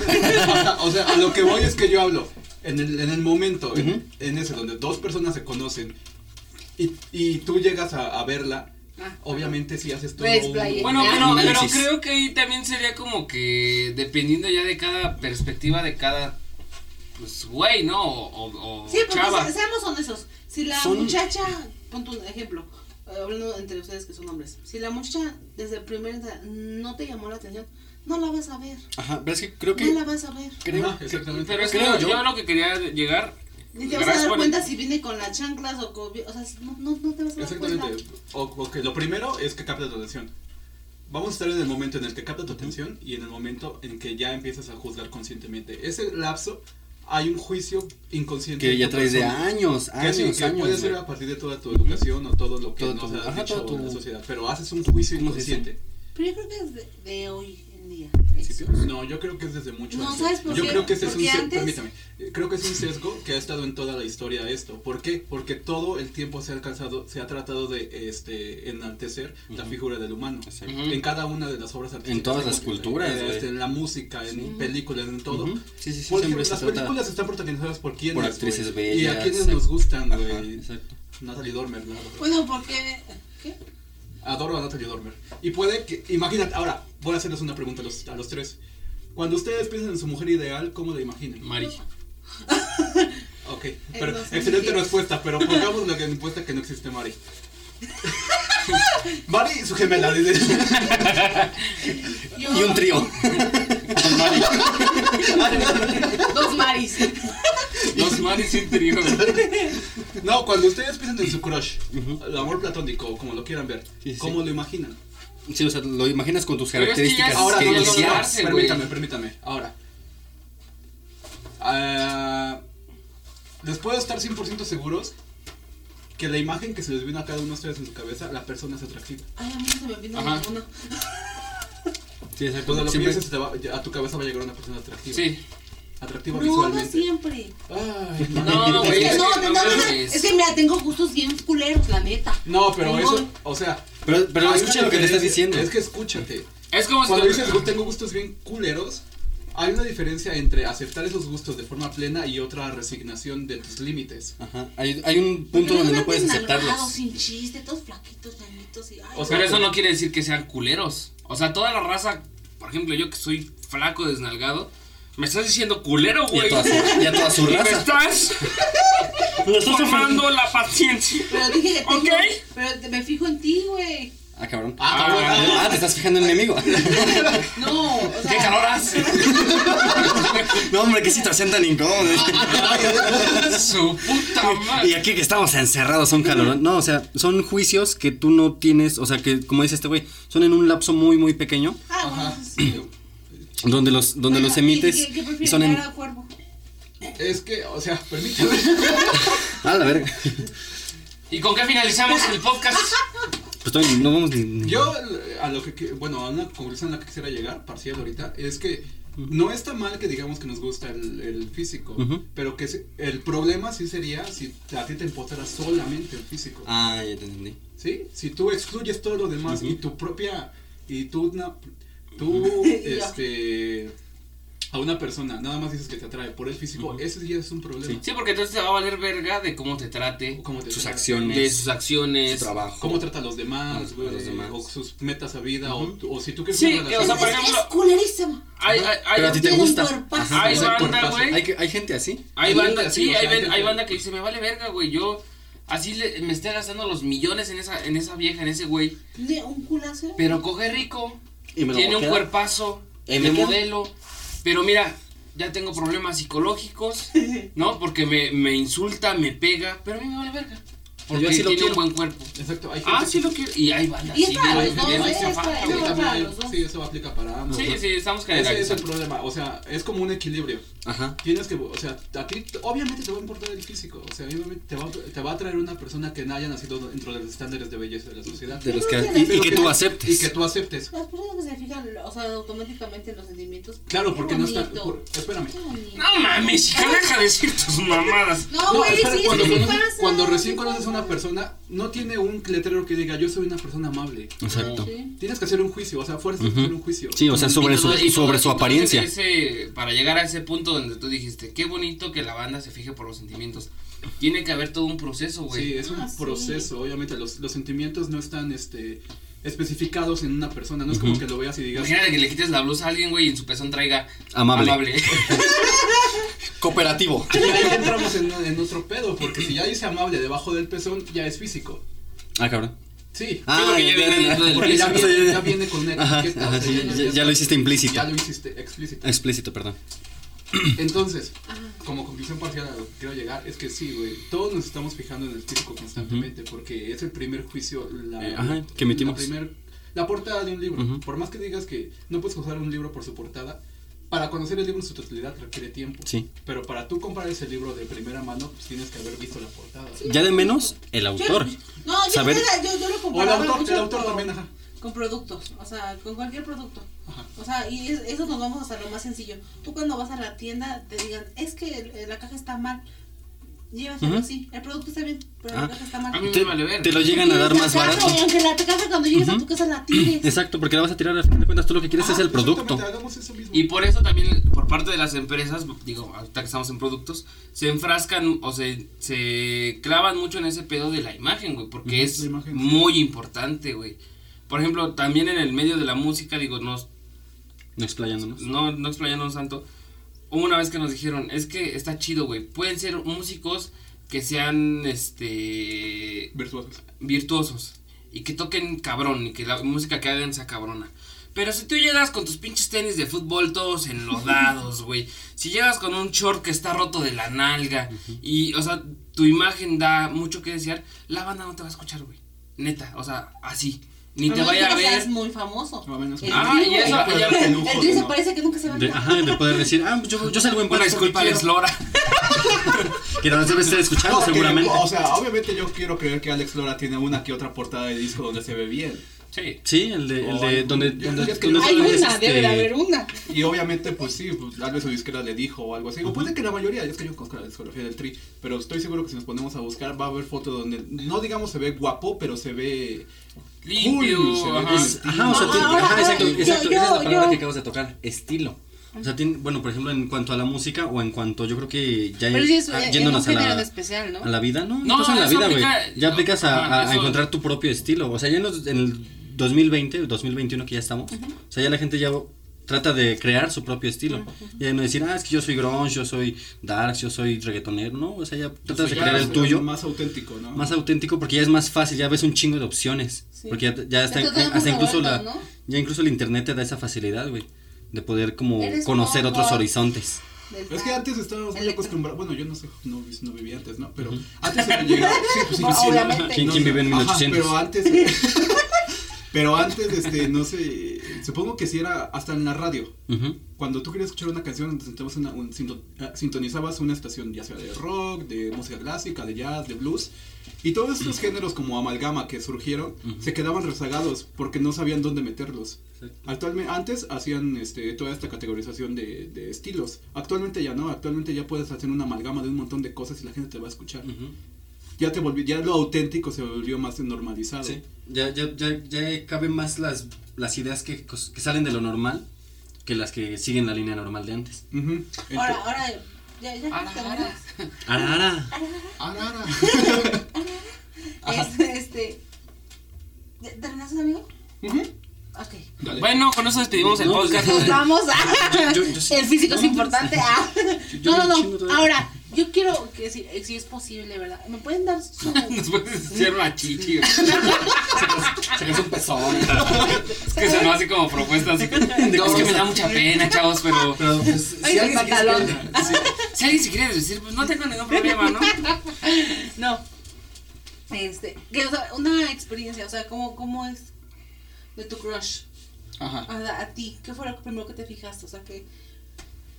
[SPEAKER 4] O sea, a lo que voy es que yo hablo en el, en el momento, en ese donde dos personas se conocen y, y tú llegas a, a verla,
[SPEAKER 3] Ah,
[SPEAKER 4] obviamente si haces todo un-
[SPEAKER 3] playa.
[SPEAKER 1] Bueno,
[SPEAKER 3] Ya.
[SPEAKER 1] pero, creo que ahí también sería como que dependiendo ya de cada perspectiva de cada pues güey, ¿no? O, o, o
[SPEAKER 3] Sí, porque
[SPEAKER 1] chava.
[SPEAKER 3] se- seamos honestos. Si la
[SPEAKER 2] Son-
[SPEAKER 3] muchacha, pon tu ejemplo, hablando entre ustedes que son hombres, si la muchacha desde el primer día no te llamó la atención, no la vas a ver.
[SPEAKER 2] Ajá, pero es que creo
[SPEAKER 3] No
[SPEAKER 2] que.
[SPEAKER 3] la vas a ver.
[SPEAKER 2] Creo,
[SPEAKER 4] exactamente.
[SPEAKER 1] Pero es que
[SPEAKER 2] creo
[SPEAKER 1] yo-
[SPEAKER 2] yo
[SPEAKER 1] lo que quería llegar
[SPEAKER 3] Ni te vas a dar cuenta si viene con las chanclas o con. O sea, no, no, no te vas a dar cuenta.
[SPEAKER 4] Exactamente. O, ok, lo primero es que capta tu atención. Vamos a estar en el momento en el que capta tu atención y en el momento en que ya empiezas a juzgar conscientemente. Ese lapso hay un juicio inconsciente.
[SPEAKER 2] que ya
[SPEAKER 4] tu
[SPEAKER 2] traes de
[SPEAKER 4] persona.
[SPEAKER 2] años,
[SPEAKER 4] Que sí,
[SPEAKER 2] años,
[SPEAKER 4] que
[SPEAKER 2] años.
[SPEAKER 4] puede ser a partir de toda tu educación o todo lo que
[SPEAKER 2] Todo
[SPEAKER 4] nos
[SPEAKER 2] tu-
[SPEAKER 4] has
[SPEAKER 2] ajá,
[SPEAKER 4] dicho en la
[SPEAKER 2] tu-
[SPEAKER 4] sociedad. Pero haces un juicio inconsciente.
[SPEAKER 3] Pero yo creo que es de, de hoy en.
[SPEAKER 4] No, yo creo que es desde mucho
[SPEAKER 3] No,
[SPEAKER 4] antes.
[SPEAKER 3] ¿sabes por
[SPEAKER 4] yo
[SPEAKER 3] qué?
[SPEAKER 4] creo que ese es un
[SPEAKER 3] antes-
[SPEAKER 4] permítame, creo que es un sesgo que ha estado en toda la historia esto. ¿Por qué? Porque todo el tiempo se ha alcanzado, se ha tratado de este enaltecer la figura del humano.
[SPEAKER 2] Exacto.
[SPEAKER 1] Ujú.
[SPEAKER 4] En cada una de las obras artísticas.
[SPEAKER 2] todas las culturas,
[SPEAKER 4] eh,
[SPEAKER 2] güey.
[SPEAKER 4] este, en la música, en películas, en todo.
[SPEAKER 2] Ujú. Sí, sí, sí,
[SPEAKER 4] Porque
[SPEAKER 2] se
[SPEAKER 4] las películas están protagonizadas por quienes.
[SPEAKER 2] por actrices bellas.
[SPEAKER 4] Y a quienes
[SPEAKER 2] exacto.
[SPEAKER 4] nos gustan, güey.
[SPEAKER 2] exacto.
[SPEAKER 4] Natalie Dormer, ¿no?
[SPEAKER 3] Bueno, porque. ¿Qué?
[SPEAKER 4] Adoro a Natalie Dormer. Y puede que, imagínate, ahora, voy a hacerles una pregunta a los, a los tres. Cuando ustedes piensan en su mujer ideal, ¿cómo la imaginan?
[SPEAKER 1] Mari.
[SPEAKER 4] Ok, pero excelente respuesta, pero pongamos la respuesta que no existe Mari. Mari y su gemela, dice.
[SPEAKER 3] Yo,
[SPEAKER 2] Y un trío. Con Mari.
[SPEAKER 3] Dos maris.
[SPEAKER 1] Y un trío.
[SPEAKER 4] No, cuando ustedes piensan en su crush, el amor platónico, como lo quieran ver,
[SPEAKER 2] Sí, sí,
[SPEAKER 4] ¿cómo lo imaginan?
[SPEAKER 2] Sí, o sea, lo imaginas con tus
[SPEAKER 1] Pero es que ya
[SPEAKER 2] características
[SPEAKER 1] es-
[SPEAKER 4] Ahora,
[SPEAKER 2] que
[SPEAKER 4] no, no, no, no,
[SPEAKER 1] güey.
[SPEAKER 4] permítame, permítame, ahora. Ah, les puedo estar 100% seguros que la imagen que se les vino a cada uno de ustedes en su cabeza, la persona es atractiva.
[SPEAKER 3] Ay, a mí no se me vino
[SPEAKER 1] Ajá.
[SPEAKER 3] ninguno.
[SPEAKER 2] Sí, exacto.
[SPEAKER 4] Cuando lo
[SPEAKER 2] Siempre-
[SPEAKER 4] pienses, te va- a tu cabeza va a llegar una persona atractiva.
[SPEAKER 1] Sí.
[SPEAKER 4] Atractiva
[SPEAKER 3] No, no siempre.
[SPEAKER 4] Ay,
[SPEAKER 1] No,
[SPEAKER 3] Es
[SPEAKER 1] güey.
[SPEAKER 3] que
[SPEAKER 1] es
[SPEAKER 3] no,
[SPEAKER 1] que
[SPEAKER 3] no,
[SPEAKER 1] no
[SPEAKER 3] no, no, es que mira, tengo gustos bien culeros, la neta.
[SPEAKER 4] No, pero
[SPEAKER 3] Tengo-
[SPEAKER 4] eso, o sea.
[SPEAKER 2] Pero, pero escucha lo que le estás diciendo.
[SPEAKER 4] Es que escuchate.
[SPEAKER 1] Es como si
[SPEAKER 4] Cuando dices tengo gustos bien culeros, hay una diferencia entre aceptar esos gustos de forma plena y otra resignación de tus límites.
[SPEAKER 2] Ajá. Hay, hay un punto donde
[SPEAKER 3] luego
[SPEAKER 2] no puedes aceptarlos.
[SPEAKER 3] sin chiste, todos flaquitos, llanitos y. Ay,
[SPEAKER 4] O sea,
[SPEAKER 1] Pero eso no quiere decir que sean culeros. O sea, toda la raza, por ejemplo, yo que soy flaco, desnalgado, me estás diciendo culero,
[SPEAKER 2] Y a
[SPEAKER 1] güey.
[SPEAKER 2] toda su, y a toda su
[SPEAKER 1] Y me
[SPEAKER 2] raza.
[SPEAKER 1] estás formando la paciencia.
[SPEAKER 3] Pero dije que tengo.
[SPEAKER 1] Ok.
[SPEAKER 3] Pero te- me fijo en ti, güey.
[SPEAKER 2] Ah, cabrón.
[SPEAKER 4] Ah, cabrón.
[SPEAKER 1] Ah.
[SPEAKER 2] Ah, te estás fijando en el enemigo.
[SPEAKER 3] No, o sea.
[SPEAKER 1] ¿Qué calor hace?
[SPEAKER 2] No, hombre, qué situación tan incómoda.
[SPEAKER 1] Su puta
[SPEAKER 2] Y
[SPEAKER 1] madre.
[SPEAKER 2] aquí que estamos encerrados son calor. No, o sea, son juicios que tú no tienes, o sea, que como dice este güey, son en un lapso muy, muy pequeño,
[SPEAKER 3] Ah, bueno, sí.
[SPEAKER 2] donde los, donde
[SPEAKER 3] Bueno,
[SPEAKER 2] los emites
[SPEAKER 3] ¿y ¿Qué, qué
[SPEAKER 2] y
[SPEAKER 3] prefieres,
[SPEAKER 2] son en...
[SPEAKER 4] Es que, o sea, permíteme.
[SPEAKER 2] Ah, la verga.
[SPEAKER 1] ¿Y con qué finalizamos el podcast?
[SPEAKER 2] Pues todavía no vamos ni... ni-
[SPEAKER 4] Yo, a lo que, bueno, a una conclusión a la que quisiera llegar, parcial ahorita, es que no está mal que digamos que nos gusta el, el físico, pero que el problema sí sería si a ti te importara solamente el físico.
[SPEAKER 2] Ah, ya te entendí.
[SPEAKER 4] ¿Sí? Si tú excluyes todo lo demás y tu propia, y tú, na- tú, este, a una persona nada más dices que te atrae por el físico,
[SPEAKER 2] Ujú.
[SPEAKER 4] ese ya es un problema.
[SPEAKER 1] Sí, porque entonces te va a valer verga de cómo te trate,
[SPEAKER 4] Cómo te
[SPEAKER 2] Sus acciones.
[SPEAKER 1] de sus acciones.
[SPEAKER 2] Su trabajo.
[SPEAKER 4] Cómo trata a los demás,
[SPEAKER 2] A los- demás.
[SPEAKER 4] o sus metas a vida, o, o si tú quieres
[SPEAKER 1] Sí,
[SPEAKER 4] una
[SPEAKER 1] que, o sea, por
[SPEAKER 3] Es-
[SPEAKER 1] ejemplo-
[SPEAKER 3] Es culerísima.
[SPEAKER 1] Hay, hay, hay,
[SPEAKER 2] Pero a ti te gusta. Ajá,
[SPEAKER 1] Hay banda, güey.
[SPEAKER 2] Hay, que- hay gente así.
[SPEAKER 1] hay
[SPEAKER 4] Hay
[SPEAKER 1] banda, sí,
[SPEAKER 4] así, o sea,
[SPEAKER 1] hay,
[SPEAKER 4] gente-
[SPEAKER 1] banda que dice, me vale verga, güey, yo así le- me esté gastando los millones en esa, en esa vieja, en ese güey,
[SPEAKER 3] Tiene un culazo.
[SPEAKER 1] pero coge rico,
[SPEAKER 2] Y me lo
[SPEAKER 1] tiene
[SPEAKER 2] voy a
[SPEAKER 1] un
[SPEAKER 2] quedar.
[SPEAKER 1] cuerpazo, de
[SPEAKER 2] me
[SPEAKER 1] modelo, pero mira, ya tengo problemas psicológicos, ¿no? Porque me, me insulta, me pega, pero a mí me vale verga. Porque
[SPEAKER 2] Yo así lo
[SPEAKER 1] tiene un
[SPEAKER 2] quiero.
[SPEAKER 1] buen cuerpo.
[SPEAKER 4] Exacto, hay gente
[SPEAKER 1] Ah,
[SPEAKER 4] que-
[SPEAKER 1] sí lo quiero. Y hay bandas
[SPEAKER 3] Y es para los dos, ¿eh? Es para-
[SPEAKER 4] Sí, también,
[SPEAKER 3] para los dos.
[SPEAKER 4] sí, eso aplica para ambos.
[SPEAKER 1] Sí,
[SPEAKER 4] ¿no?
[SPEAKER 1] sí, estamos
[SPEAKER 4] Ese es el
[SPEAKER 1] generalizando.
[SPEAKER 4] problema, o sea, es como un equilibrio.
[SPEAKER 2] Ajá.
[SPEAKER 4] Tienes que, o sea, a ti t- obviamente te va a importar el físico, o sea, obviamente te va, a- te va a traer una persona que no haya nacido dentro de los estándares de belleza de la sociedad.
[SPEAKER 2] De los que,
[SPEAKER 3] Pero
[SPEAKER 2] y, y
[SPEAKER 4] Pero
[SPEAKER 2] que tú aceptes.
[SPEAKER 4] Y que tú aceptes.
[SPEAKER 3] Las personas que se fijan, o sea, automáticamente en los sentimientos.
[SPEAKER 4] Claro,
[SPEAKER 3] qué
[SPEAKER 4] porque no está.
[SPEAKER 3] bonito,
[SPEAKER 4] por- espérame.
[SPEAKER 3] qué bonito.
[SPEAKER 1] No mames, hija, deja de decir tus mamadas.
[SPEAKER 3] No, güey,
[SPEAKER 4] espera,
[SPEAKER 3] sí,
[SPEAKER 4] cuando,
[SPEAKER 3] sí, sí
[SPEAKER 4] conoces-
[SPEAKER 3] pasa,
[SPEAKER 4] cuando recién
[SPEAKER 3] sí
[SPEAKER 4] conoces a
[SPEAKER 3] pasa.
[SPEAKER 4] Una persona, no tiene un letrero que diga yo soy una persona amable.
[SPEAKER 2] Exacto.
[SPEAKER 3] Sí.
[SPEAKER 4] Tienes que hacer un juicio, o sea, fuerza
[SPEAKER 2] Ujú.
[SPEAKER 4] hacer un juicio.
[SPEAKER 2] Sí, o sea, sobre
[SPEAKER 1] Y
[SPEAKER 2] su,
[SPEAKER 1] todo- y todo-
[SPEAKER 2] sobre su apariencia.
[SPEAKER 1] ese- para llegar a ese punto donde tú dijiste, qué bonito que la banda se fije por los sentimientos. Tiene que haber todo un proceso, güey.
[SPEAKER 4] Sí, es un
[SPEAKER 3] Ah, sí.
[SPEAKER 4] proceso, obviamente los, los sentimientos no están este especificados en una persona, no es como que lo veas y digas,
[SPEAKER 1] Imagínate que le quites la blusa a alguien, güey, y en su pezón traiga
[SPEAKER 2] Amable. Cooperativo.
[SPEAKER 4] y ahí entramos en, en otro pedo, porque si ya dice amable debajo del pezón, ya es físico.
[SPEAKER 2] Ah, cabrón.
[SPEAKER 4] Sí,
[SPEAKER 2] Ah,
[SPEAKER 1] porque ya viene
[SPEAKER 4] con una
[SPEAKER 2] Ajá,
[SPEAKER 4] etiqueta.
[SPEAKER 2] ajá,
[SPEAKER 4] o sea,
[SPEAKER 2] sí, ya, ya lo hiciste implícito.
[SPEAKER 4] Ya lo hiciste explícito.
[SPEAKER 2] Explícito, perdón.
[SPEAKER 4] Entonces,
[SPEAKER 3] Ajá.
[SPEAKER 4] como conclusión parcial a lo que quiero llegar, es que sí, güey, todos nos estamos fijando en el físico constantemente, porque es el primer juicio, la,
[SPEAKER 2] Eh, ajá, que emitimos.
[SPEAKER 4] La, primer- la portada de un libro. Por más que digas que no puedes juzgar un libro por su portada, para conocer el libro en su totalidad requiere tiempo.
[SPEAKER 2] Sí.
[SPEAKER 4] Pero para tú comprar ese libro de primera mano, pues tienes que haber visto la portada.
[SPEAKER 2] Ya de menos, el autor.
[SPEAKER 3] Yo, no, yo,
[SPEAKER 2] Saber-
[SPEAKER 3] yo, yo, yo lo
[SPEAKER 4] O el
[SPEAKER 3] comparaba
[SPEAKER 4] autor,
[SPEAKER 3] mucho
[SPEAKER 4] el autor también, ajá.
[SPEAKER 3] Con productos, o sea, con cualquier producto.
[SPEAKER 4] Ajá.
[SPEAKER 3] O sea, y es- eso nos vamos hasta lo más sencillo. Tú cuando vas a la tienda te digan, es que la caja está mal. Llévatelo
[SPEAKER 2] Ujú.
[SPEAKER 3] así. El producto está bien, pero
[SPEAKER 2] Ah.
[SPEAKER 3] la caja está mal.
[SPEAKER 1] A mí
[SPEAKER 2] Te,
[SPEAKER 1] vale ver.
[SPEAKER 2] te lo llegan a dar más
[SPEAKER 3] caja,
[SPEAKER 2] barato.
[SPEAKER 3] y aunque la caja cuando llegues a tu casa la tires.
[SPEAKER 2] Exacto, porque la vas a tirar al final de cuentas. Tú lo que quieres
[SPEAKER 4] Ah,
[SPEAKER 2] es el producto.
[SPEAKER 4] eso mismo.
[SPEAKER 1] Y por eso también, por parte de las empresas, digo, ahorita que estamos en productos, se enfrascan o se, se clavan mucho en ese pedo de la imagen, güey, porque es
[SPEAKER 4] sí.
[SPEAKER 1] muy importante, güey. Por ejemplo, también en el medio de la música, digo, no,
[SPEAKER 2] No explayándonos.
[SPEAKER 1] no, no explayándonos tanto, hubo una vez que nos dijeron, es que está chido, güey, pueden ser músicos que sean, este,
[SPEAKER 4] Virtuosos.
[SPEAKER 1] virtuosos y que toquen cabrón y que la música que hagan sea cabrona. Pero si tú llegas con tus pinches tenis de fútbol todos enlodados, güey. Si llegas con un short que está roto de la nalga y, o sea, tu imagen da mucho que desear, la banda no te va a escuchar, güey. Neta, o sea, así. Ni te vaya a
[SPEAKER 3] no
[SPEAKER 1] ver.
[SPEAKER 3] muy famoso.
[SPEAKER 1] Ah,
[SPEAKER 3] Tri,
[SPEAKER 1] y eso-
[SPEAKER 3] el Tri se
[SPEAKER 4] ¿no?
[SPEAKER 3] parece que nunca se va a
[SPEAKER 2] De, ajá, de poder decir, ah, yo, yo salgo en
[SPEAKER 1] Una disculpa, Alex
[SPEAKER 2] quiero.
[SPEAKER 1] Lora.
[SPEAKER 2] Que nos debe estar escuchando
[SPEAKER 4] No, que,
[SPEAKER 2] seguramente.
[SPEAKER 4] o sea, obviamente yo quiero creer que Alex Lora tiene una que otra portada de disco donde se ve bien.
[SPEAKER 1] Sí.
[SPEAKER 2] Sí, el de, el de donde, donde,
[SPEAKER 4] es que
[SPEAKER 2] donde
[SPEAKER 3] Hay una,
[SPEAKER 2] este,
[SPEAKER 3] debe de haber una.
[SPEAKER 4] Y obviamente, pues sí, pues, tal vez su disquera le dijo o algo así. O puede que la mayoría, es que yo conozco la discografía del Tri, pero estoy seguro que si nos ponemos a buscar va a haber fotos donde, no digamos se ve guapo, pero se ve
[SPEAKER 1] Limpio,
[SPEAKER 4] cool,
[SPEAKER 1] ajá.
[SPEAKER 4] bien estilo.
[SPEAKER 2] Ajá, o sea, tú-
[SPEAKER 3] Ahora,
[SPEAKER 2] ajá, exacto,
[SPEAKER 3] ahora, yo-
[SPEAKER 2] exacto, esa es la palabra
[SPEAKER 3] yo-
[SPEAKER 2] que acabas de tocar, estilo. O sea, tiene, bueno, por ejemplo, en cuanto a la música o en cuanto yo creo que ya
[SPEAKER 3] Pero sí es
[SPEAKER 2] ah,
[SPEAKER 3] eh, en un
[SPEAKER 2] yéndonos a la,
[SPEAKER 3] especial, ¿no?
[SPEAKER 2] a la vida, no,
[SPEAKER 1] No,
[SPEAKER 2] no, en la vida, güey. Ya aplicas a, a- a encontrar tu propio estilo. O sea, ya en, los- en el 2020, 2021 que ya estamos, o sea, ya la gente ya trata de crear su propio estilo. Ya no decir, ah, es que yo soy grunge, yo soy darks, yo soy reggaetonero, ¿no? O sea, ya tratas de crear el tuyo.
[SPEAKER 4] Más auténtico, ¿no?
[SPEAKER 2] Más auténtico porque ya es más fácil, ya ves un chingo de opciones.
[SPEAKER 3] Sí.
[SPEAKER 2] Porque ya, ya está, hasta incluso la,
[SPEAKER 3] ¿no?
[SPEAKER 2] ya incluso el internet te da esa facilidad, güey, de poder como
[SPEAKER 3] Eres
[SPEAKER 2] conocer
[SPEAKER 3] mongo.
[SPEAKER 2] otros horizontes.
[SPEAKER 4] Es que antes estábamos muy acostumbrados. Bueno, yo no sé, no, no viví antes, ¿no? Pero antes se llegaba. Sí, pues sí, sí, ¿no?
[SPEAKER 2] ¿Quién-
[SPEAKER 4] No
[SPEAKER 2] quién vive en
[SPEAKER 4] Ajá,
[SPEAKER 2] 1800?
[SPEAKER 4] pero antes. Pero antes, este, no sé. Supongo que sí era hasta en la radio.
[SPEAKER 2] Ujú.
[SPEAKER 4] Cuando tú querías escuchar una canción, una- un- ah, sintonizabas una estación, ya sea de rock, de música clásica, de jazz, de blues. Y todos estos géneros como amalgama que surgieron se quedaban rezagados porque no sabían dónde meterlos. Actualmente, antes hacían este, toda esta categorización de, de estilos. Actualmente ya no, actualmente ya puedes hacer una amalgama de un montón de cosas y la gente te va a escuchar.
[SPEAKER 2] Ujú.
[SPEAKER 4] Ya te volvió, ya lo auténtico se volvió más normalizado.
[SPEAKER 2] Sí, ya, ya, ya, ya caben más las, las ideas que, cos- que salen de lo normal que las que siguen la línea normal de antes.
[SPEAKER 4] Ujú.
[SPEAKER 3] Ahora,
[SPEAKER 4] Ento-
[SPEAKER 3] ahora, ya, ya,
[SPEAKER 1] Ara,
[SPEAKER 3] terminas.
[SPEAKER 2] Ara, ara.
[SPEAKER 4] Ara, ara.
[SPEAKER 3] Este, este, ¿ya ¿terminaste, amigo?
[SPEAKER 4] Ujú.
[SPEAKER 3] Ok.
[SPEAKER 4] Dale.
[SPEAKER 1] Bueno, con eso despedimos el
[SPEAKER 2] No, pues,
[SPEAKER 1] podcast.
[SPEAKER 3] Nos vamos a...
[SPEAKER 2] Yo- yo sí.
[SPEAKER 3] El físico es
[SPEAKER 2] No,
[SPEAKER 3] importante. ah.
[SPEAKER 2] yo
[SPEAKER 3] No,
[SPEAKER 2] un
[SPEAKER 3] no, no. Ahora, yo quiero que si, si es posible, ¿verdad? ¿Me pueden dar su...
[SPEAKER 1] Nos puedes hacer una chichi.
[SPEAKER 2] Se hace un pezón.
[SPEAKER 1] Es que sonó así como propuesta. Así. es que me da mucha pena, chavos, pero.
[SPEAKER 2] Pero pues,
[SPEAKER 3] Ay,
[SPEAKER 2] si alguien se quiere sí.
[SPEAKER 1] Si alguien se quiere decir, pues no tengo ningún problema, ¿no?
[SPEAKER 3] No. Este, que, o sea, una experiencia, o sea, ¿cómo, cómo es de tu crush?
[SPEAKER 4] Ajá.
[SPEAKER 3] A, a ti, ¿qué fue lo primero que te fijaste? O sea, que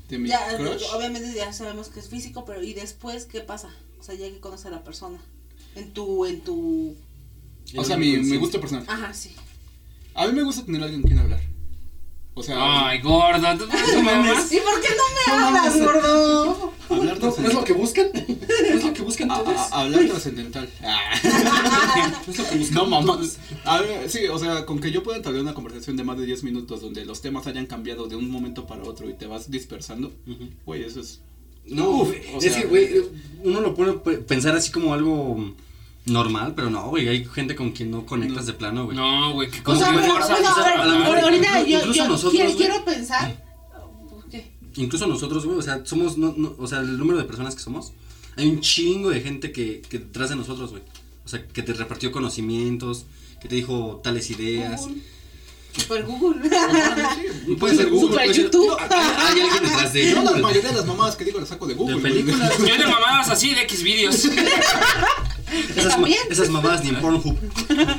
[SPEAKER 4] De mi
[SPEAKER 3] ya,
[SPEAKER 4] crush.
[SPEAKER 3] obviamente ya sabemos que es físico, pero ¿y después qué pasa? O sea, ya que conoces a la persona. En tu, en tu...
[SPEAKER 4] O sea, mi, mi gusto personal.
[SPEAKER 3] Ajá, sí.
[SPEAKER 4] A mí me gusta tener a alguien con quien hablar. O sea,
[SPEAKER 1] Ay, gordo, ¿tú tu mamá?
[SPEAKER 3] ¿Y por qué no me hablas, gordo?
[SPEAKER 4] hablar
[SPEAKER 2] ¿No, ¿no es lo que buscan? ¿No es lo que buscan todos?
[SPEAKER 4] a- hablar trascendental.
[SPEAKER 2] ¿No es lo que buscan
[SPEAKER 4] No, mamá. A ver, sí, o sea, con que yo pueda entablar una conversación de más de 10 minutos donde los temas hayan cambiado de un momento para otro y te vas dispersando, güey, eso es.
[SPEAKER 2] No,
[SPEAKER 4] Uf,
[SPEAKER 2] güey,
[SPEAKER 4] o
[SPEAKER 2] es
[SPEAKER 4] sea-
[SPEAKER 2] que, güey, uno lo puede pe- pensar así como algo normal, pero no, güey, hay gente con quien no conectas de plano, güey.
[SPEAKER 1] No, güey, que
[SPEAKER 3] O sea, pero, bueno,
[SPEAKER 2] o sea,
[SPEAKER 3] ahora-
[SPEAKER 2] a
[SPEAKER 3] ahora- ahorita
[SPEAKER 2] incluso
[SPEAKER 3] yo, yo
[SPEAKER 2] nosotros,
[SPEAKER 3] quiero,
[SPEAKER 2] güey.
[SPEAKER 3] quiero pensar... ¿Qué?
[SPEAKER 2] Incluso nosotros, güey, o sea, somos, no, no, o sea, el número de personas que somos, hay un chingo de gente que, que detrás de nosotros, güey. O sea, que te repartió conocimientos, que te dijo tales ideas.
[SPEAKER 3] Google. Super Google.
[SPEAKER 2] Puede ser Google,
[SPEAKER 3] Super
[SPEAKER 2] puede ser-
[SPEAKER 3] YouTube.
[SPEAKER 2] Hay alguien detrás de
[SPEAKER 4] Yo la mayoría de las mamadas que digo las saco de Google.
[SPEAKER 2] De películas.
[SPEAKER 1] Yo de mamadas así de X videos.
[SPEAKER 2] Esas, ma- esas mamadas ni en Pornhub.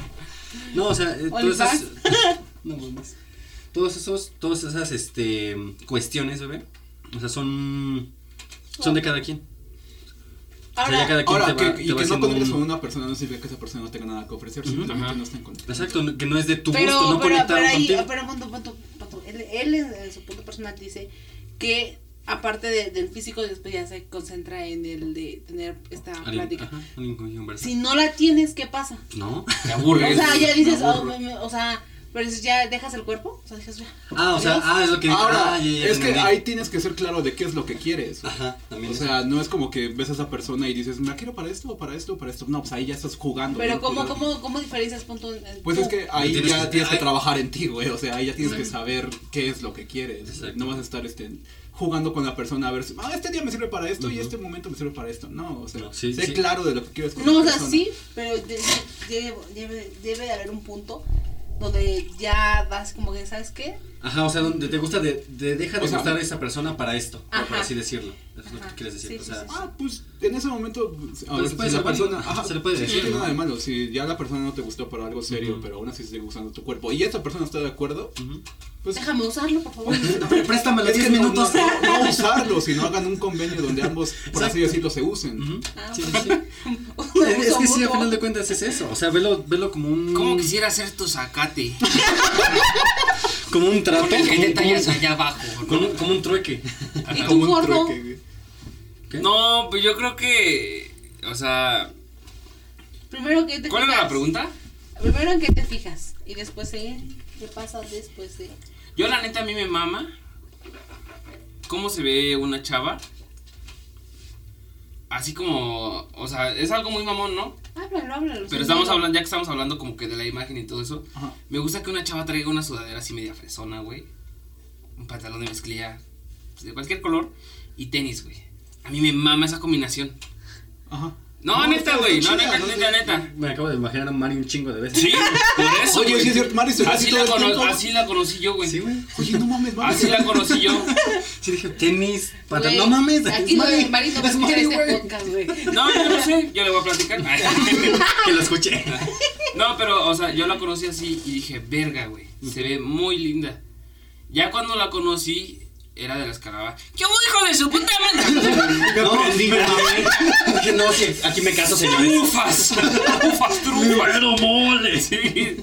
[SPEAKER 2] No, o sea, eh, todas esas. No mames. Todos esos, todas esas este cuestiones, bebé. O sea, son. Son de cada quien. O sea, ya
[SPEAKER 3] Ahora,
[SPEAKER 2] cada quien
[SPEAKER 4] Ahora,
[SPEAKER 2] te va,
[SPEAKER 4] que,
[SPEAKER 2] te
[SPEAKER 4] y
[SPEAKER 2] va
[SPEAKER 4] que no conectes
[SPEAKER 2] un-
[SPEAKER 4] con una persona no significa que esa persona no tenga nada que ofrecer, simplemente
[SPEAKER 1] Ajá.
[SPEAKER 4] no están conectados.
[SPEAKER 2] Exacto, que no es de tu
[SPEAKER 3] pero,
[SPEAKER 2] gusto, no
[SPEAKER 3] pero,
[SPEAKER 2] conectaron
[SPEAKER 3] pero ahí,
[SPEAKER 2] contigo.
[SPEAKER 3] pero punto, punto, punto. Él, él en, en su punto personal dice que aparte de- del físico después ya se concentra en el de tener esta plática.
[SPEAKER 2] ajá.
[SPEAKER 3] Si no la tienes, ¿qué pasa?
[SPEAKER 2] No.
[SPEAKER 1] Te aburres.
[SPEAKER 3] O sea, ya dices,
[SPEAKER 4] me
[SPEAKER 3] oh, me- me- o sea, pero dices, ya dejas el cuerpo, o sea, dejas ya.
[SPEAKER 2] Ah, o sea, ah, es lo que
[SPEAKER 4] Ahora,
[SPEAKER 2] ah, ya, ya,
[SPEAKER 4] es que
[SPEAKER 2] entendí.
[SPEAKER 4] ahí tienes que ser claro de qué es lo que quieres.
[SPEAKER 2] Ajá, también.
[SPEAKER 4] O
[SPEAKER 2] eso.
[SPEAKER 4] sea, no es como que ves a esa persona y dices, ¿la quiero para esto o para esto o para esto? No, pues ahí ya estás jugando.
[SPEAKER 3] Pero ¿cómo, cómo, cómo diferencias punto? en-
[SPEAKER 4] Pues
[SPEAKER 3] tú?
[SPEAKER 4] es que ahí
[SPEAKER 2] Tienes
[SPEAKER 4] ya
[SPEAKER 2] que-
[SPEAKER 4] tienes que trabajar en ti, güey. O sea, ahí ya tienes que saber qué es lo que quieres.
[SPEAKER 2] Exacto.
[SPEAKER 4] No vas a estar este, jugando con la persona a ver si, ah, este día me sirve para esto y este momento me sirve para esto. No, o sea,
[SPEAKER 2] No, sí,
[SPEAKER 4] sé
[SPEAKER 2] sí.
[SPEAKER 4] claro de lo que quieres con
[SPEAKER 3] No,
[SPEAKER 4] la
[SPEAKER 3] o sea,
[SPEAKER 4] persona.
[SPEAKER 3] sí, pero de- de- debe, debe, debe de haber un punto donde ya das como que, ¿sabes qué?
[SPEAKER 2] Ajá, o sea, donde te gusta de, de deja de
[SPEAKER 4] O sea,
[SPEAKER 2] gustar a esa persona para esto,
[SPEAKER 3] Ajá.
[SPEAKER 2] por así decirlo. Eso es lo que quieres decir.
[SPEAKER 3] sí,
[SPEAKER 2] o
[SPEAKER 3] sí,
[SPEAKER 2] sea,
[SPEAKER 3] sí,
[SPEAKER 4] Ah, pues en ese momento, pues, a
[SPEAKER 2] Pues
[SPEAKER 4] ver, si la
[SPEAKER 2] ser válido,
[SPEAKER 4] persona,
[SPEAKER 2] ajá, se le puede
[SPEAKER 4] sí,
[SPEAKER 2] decir,
[SPEAKER 4] no tiene nada de malo. Si ya la persona no te gustó para algo serio,
[SPEAKER 2] Ujú.
[SPEAKER 4] pero aún así sigue usando tu cuerpo y esa persona está de acuerdo,
[SPEAKER 2] ujú.
[SPEAKER 4] pues
[SPEAKER 3] Déjame usarlo, por favor.
[SPEAKER 2] Préstamelo
[SPEAKER 4] es
[SPEAKER 2] 10
[SPEAKER 4] que no-
[SPEAKER 2] minutos.
[SPEAKER 4] No, no, no usarlo, sino hagan un convenio donde ambos, por así decirlo, se usen.
[SPEAKER 2] Ujú.
[SPEAKER 3] Ah,
[SPEAKER 2] Sí, sí, sí. Es, que sí, al
[SPEAKER 3] mutuo.
[SPEAKER 2] final de cuentas es eso. O sea, velo, velo como un.
[SPEAKER 1] ¿Cómo quisiera hacer tu zacate?
[SPEAKER 2] Como un trato.
[SPEAKER 1] Con el que
[SPEAKER 2] un-
[SPEAKER 1] allá abajo.
[SPEAKER 2] como un- como un trueque.
[SPEAKER 3] ¿Y
[SPEAKER 4] Como
[SPEAKER 3] tú,
[SPEAKER 4] un
[SPEAKER 3] gordo?
[SPEAKER 4] trueque, güey.
[SPEAKER 2] ¿Qué?
[SPEAKER 1] No, pues yo creo que. O sea.
[SPEAKER 3] Primero que te
[SPEAKER 1] ¿Cuál era
[SPEAKER 3] fijas.
[SPEAKER 1] la pregunta?
[SPEAKER 3] Primero en qué te fijas y después en qué pasa después de.
[SPEAKER 1] Yo, la neta, a mí me mama. cómo se ve una chava. Así como, o sea, es algo muy mamón, ¿no?
[SPEAKER 3] Háblalo, háblalo.
[SPEAKER 1] Pero estamos hablando, ya que estamos hablando como que de la imagen y todo eso,
[SPEAKER 4] Ajá.
[SPEAKER 1] me gusta que una chava traiga una sudadera así media fresona, güey. Un pantalón de mezclilla pues, de cualquier color y tenis, güey. A mí me mama esa combinación.
[SPEAKER 4] Ajá.
[SPEAKER 1] No, neta, güey, no, neta,
[SPEAKER 4] ¿no?
[SPEAKER 1] neta, neta.
[SPEAKER 2] Me acabo de imaginar a Mari un chingo de veces.
[SPEAKER 1] Sí, por eso.
[SPEAKER 4] Oye, sí es cierto, Mari se
[SPEAKER 1] así,
[SPEAKER 4] así
[SPEAKER 1] la así la conocí yo, güey.
[SPEAKER 2] Sí, güey.
[SPEAKER 4] Oye, no mames, Mari.
[SPEAKER 1] Así la conocí yo.
[SPEAKER 2] Sí dije, tenis, No mames.
[SPEAKER 3] Aquí
[SPEAKER 2] Mari,
[SPEAKER 3] Marito
[SPEAKER 2] es Mari,
[SPEAKER 3] este
[SPEAKER 2] güey.
[SPEAKER 3] podcast, güey.
[SPEAKER 1] No, yo no sé, yo le voy a platicar.
[SPEAKER 2] Que lo escuché.
[SPEAKER 1] No, pero, o sea, yo la conocí así y dije, verga, güey. Se ve muy linda. Ya cuando la conocí, era de las que hablaba, ¿Qué hubo, hijo de su puta madre?
[SPEAKER 2] No, sí, me mamé. Dije, no, sí, aquí me caso, señores.
[SPEAKER 1] ¡Ufas! ¡Ufas, trufas! mole! Sí.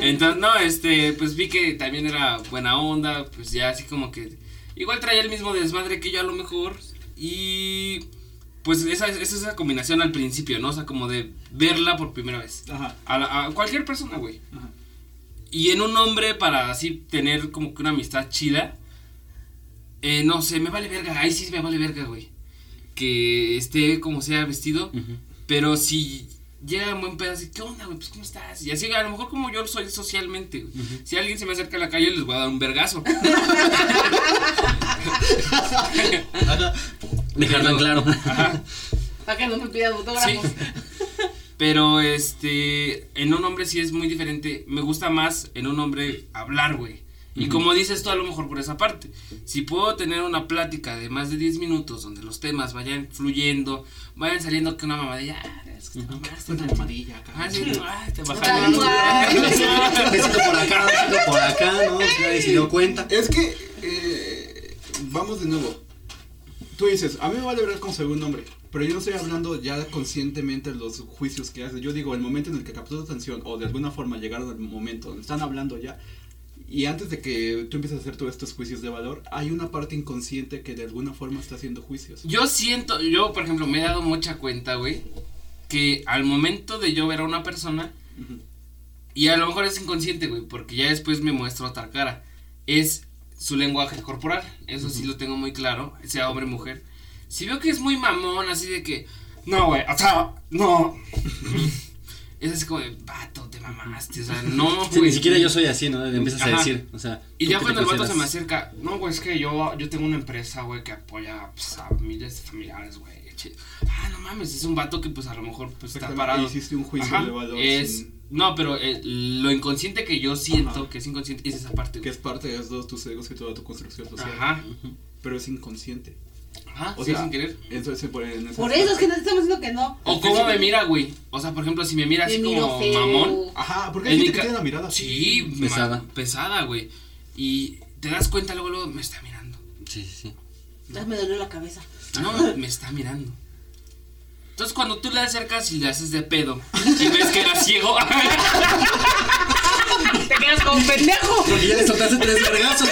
[SPEAKER 1] Entonces, no, este, pues vi que también era buena onda, pues ya así como que. Igual traía el mismo desmadre que yo a lo mejor. Y. Pues esa es esa, es esa combinación al principio, ¿no? O sea, como de verla por primera vez.
[SPEAKER 4] Ajá.
[SPEAKER 1] A, la- a cualquier persona, güey.
[SPEAKER 4] Ajá.
[SPEAKER 1] Y en un hombre para así tener como que una amistad chida. Eh, no sé, me vale verga. Ahí sí me vale verga, güey. Que esté como sea vestido. Pero si llega un buen pedo así, ¿qué onda, güey? Pues ¿cómo estás? Y así, a lo mejor como yo soy socialmente, güey. Si alguien se me acerca a la calle, les voy a dar un vergazo.
[SPEAKER 2] Dejarlo en claro.
[SPEAKER 1] Ajá.
[SPEAKER 3] Para que no me pidan autógrafos.
[SPEAKER 1] Sí. Pero este, en un hombre sí es muy diferente. Me gusta más en un hombre hablar, güey. Y como dices tú, a lo mejor por esa parte. Si puedo tener una plática de más de 10 minutos donde los temas vayan fluyendo, vayan saliendo que una mamadilla. Ah, es que te mamaste,
[SPEAKER 4] Una
[SPEAKER 1] macho".
[SPEAKER 4] mamadilla acá.
[SPEAKER 1] Ah, sí, ah, te.
[SPEAKER 2] Besito por acá, besito por acá, ¿no? Nadie se dio cuenta.
[SPEAKER 4] Es que, eh, vamos de nuevo. Tú dices, a mí me vale ver con segundo nombre, pero yo no estoy hablando ya conscientemente de los juicios que haces. Yo digo, el momento en el que captó tu atención o de alguna forma llegaron al momento donde están hablando ya. Y antes de que tú empieces a hacer todos estos juicios de valor, hay una parte inconsciente que de alguna forma está haciendo juicios.
[SPEAKER 1] Yo siento, yo por ejemplo me he dado mucha cuenta, güey, que al momento de yo ver a una persona, y a lo mejor es inconsciente, güey, porque ya después me muestra otra cara, es su lenguaje corporal, eso sí lo tengo muy claro, sea hombre o mujer. Si veo que es muy mamón, así de que, no, güey, o sea, no. es así como de, vato, te mamaste, o sea, no,
[SPEAKER 2] Sí,
[SPEAKER 1] güey.
[SPEAKER 2] ni siquiera yo soy así, ¿no? Empiezas a decir, o sea.
[SPEAKER 1] Y
[SPEAKER 2] ¿tú
[SPEAKER 1] ya cuando el vato se me acerca, no, güey, es que yo, yo tengo una empresa, güey, que apoya pues, a miles de familiares, güey. Ah, no mames, es un vato que pues a lo mejor pues está parado.
[SPEAKER 4] hiciste un juicio
[SPEAKER 1] Ajá,
[SPEAKER 4] de valor
[SPEAKER 1] Es,
[SPEAKER 4] sin-
[SPEAKER 1] no, pero eh, lo inconsciente que yo siento,
[SPEAKER 4] Ajá.
[SPEAKER 1] que es inconsciente, es esa parte,
[SPEAKER 4] Que es parte de todos tus egos y toda tu construcción social.
[SPEAKER 1] Ajá,
[SPEAKER 4] Pero es inconsciente.
[SPEAKER 1] Ajá,
[SPEAKER 4] O
[SPEAKER 1] sí,
[SPEAKER 4] sea,
[SPEAKER 1] sin querer.
[SPEAKER 4] Eso, ese por, en
[SPEAKER 3] Por eso es que no estamos diciendo que no.
[SPEAKER 1] O cómo me mira, güey. O sea, por ejemplo, si me mira así como
[SPEAKER 3] feo.
[SPEAKER 1] mamón.
[SPEAKER 4] Ajá, porque hay
[SPEAKER 1] mi
[SPEAKER 4] gente que tiene la mirada así.
[SPEAKER 1] Sí,
[SPEAKER 2] Pesada.
[SPEAKER 1] ma- pesada, güey. Y te das cuenta luego, luego me está mirando.
[SPEAKER 2] Sí, sí, sí.
[SPEAKER 3] Ya me dolió la cabeza.
[SPEAKER 1] No, me está mirando. Entonces cuando tú le acercas y le haces de pedo y ves que era ciego,
[SPEAKER 3] Te quedas como pendejo.
[SPEAKER 2] Porque ya le soltaste tres vergazos.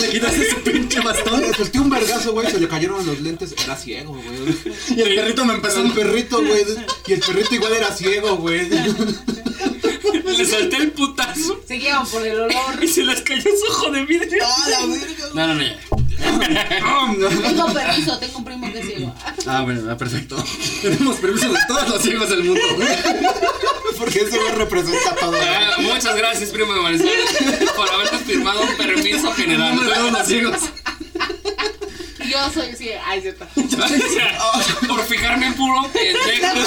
[SPEAKER 2] le quitaste su pinche bastón.
[SPEAKER 4] Le solté un vergazo, güey, se le cayeron los lentes. Era ciego, güey.
[SPEAKER 2] Y el perrito me empezó
[SPEAKER 4] El perrito, güey. Y el perrito igual era ciego, güey.
[SPEAKER 1] le solté el putazo
[SPEAKER 3] Se por el olor.
[SPEAKER 1] y se les cayó su ojo de vidrio.
[SPEAKER 4] ¡Ah, la verga!
[SPEAKER 1] No, no, no, ya.
[SPEAKER 3] Tengo permiso, tengo un primo que es ciego.
[SPEAKER 2] Ah, bueno, ah, perfecto. Tenemos permiso de todos los ciegos del mundo.
[SPEAKER 4] Porque ese güey representa todo.
[SPEAKER 1] Ah, muchas gracias, primo de Marisol, por habernos firmado un permiso general.
[SPEAKER 2] de todos los ciegos.
[SPEAKER 3] Yo soy ciego. Ay, cierto.
[SPEAKER 1] por fijarme en puro pendejo.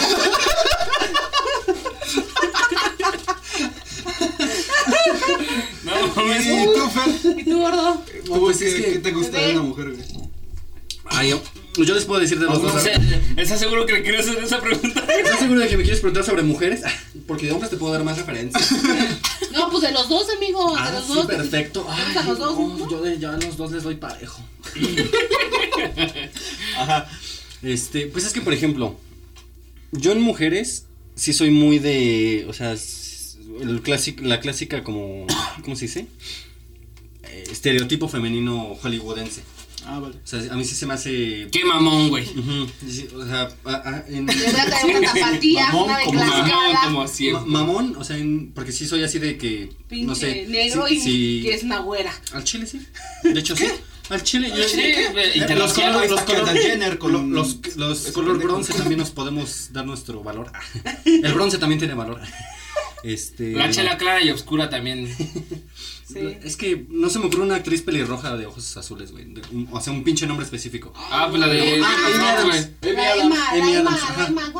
[SPEAKER 1] No.
[SPEAKER 4] ¿Y tú, Fer?
[SPEAKER 3] ¿Y tú, gordo?
[SPEAKER 4] ¿Tú
[SPEAKER 2] pues
[SPEAKER 4] qué,
[SPEAKER 2] es que-
[SPEAKER 4] qué te gusta de una mujer, güey?
[SPEAKER 2] Ay, yo, yo les puedo decir de los dos.
[SPEAKER 1] O sea, ¿Estás seguro que le quieres hacer esa pregunta?
[SPEAKER 2] ¿Estás seguro de que me quieres preguntar sobre mujeres? Porque de hombres te puedo dar más referencias.
[SPEAKER 3] No, pues de los dos, amigo. de
[SPEAKER 2] Ah,
[SPEAKER 3] los
[SPEAKER 2] sí,
[SPEAKER 3] dos.
[SPEAKER 2] perfecto.
[SPEAKER 3] ¿Te
[SPEAKER 2] Ay,
[SPEAKER 3] los dos?
[SPEAKER 2] no, yo de, ya a los dos les doy parejo.
[SPEAKER 4] Ajá.
[SPEAKER 2] Este, pues es que, por ejemplo, yo en mujeres sí soy muy de, o sea, el clásico, la clásica como, ¿cómo se dice? Eh, estereotipo femenino hollywoodense.
[SPEAKER 4] Ah, vale.
[SPEAKER 2] O sea, a mí sí se me hace...
[SPEAKER 1] Qué mamón, güey.
[SPEAKER 2] Ujú, sí, o sea, a- a- en-
[SPEAKER 3] Le voy a traer una tapatía,
[SPEAKER 4] Mamón,
[SPEAKER 3] una de
[SPEAKER 4] como
[SPEAKER 1] Mamón, como
[SPEAKER 2] ma-
[SPEAKER 1] siempre.
[SPEAKER 2] mamón, o sea, en- porque sí soy así de que,
[SPEAKER 3] Pinche
[SPEAKER 2] no sé,
[SPEAKER 3] negro
[SPEAKER 2] sí,
[SPEAKER 3] y
[SPEAKER 2] sí-
[SPEAKER 3] que es una güera.
[SPEAKER 2] Al chile sí. De hecho sí. Al chile, yo
[SPEAKER 1] Sí, güey,
[SPEAKER 2] Los
[SPEAKER 1] internacional.
[SPEAKER 2] color, los
[SPEAKER 4] Está
[SPEAKER 2] color,
[SPEAKER 4] Kendall Jenner con-
[SPEAKER 2] los, los
[SPEAKER 4] ese
[SPEAKER 2] color bronce también nos podemos dar nuestro valor. El bronce también tiene valor. Este.
[SPEAKER 1] La chela clara y oscura también.
[SPEAKER 3] Sí.
[SPEAKER 2] Es que no se me ocurre una actriz pelirroja de ojos azules, güey. O sea, un pinche nombre específico.
[SPEAKER 1] Ah, pues la de.
[SPEAKER 2] Ah,
[SPEAKER 1] Thrones,
[SPEAKER 2] Adams.
[SPEAKER 4] Amy
[SPEAKER 3] La
[SPEAKER 4] Adams.
[SPEAKER 3] Emma, la Emma, la. Emma.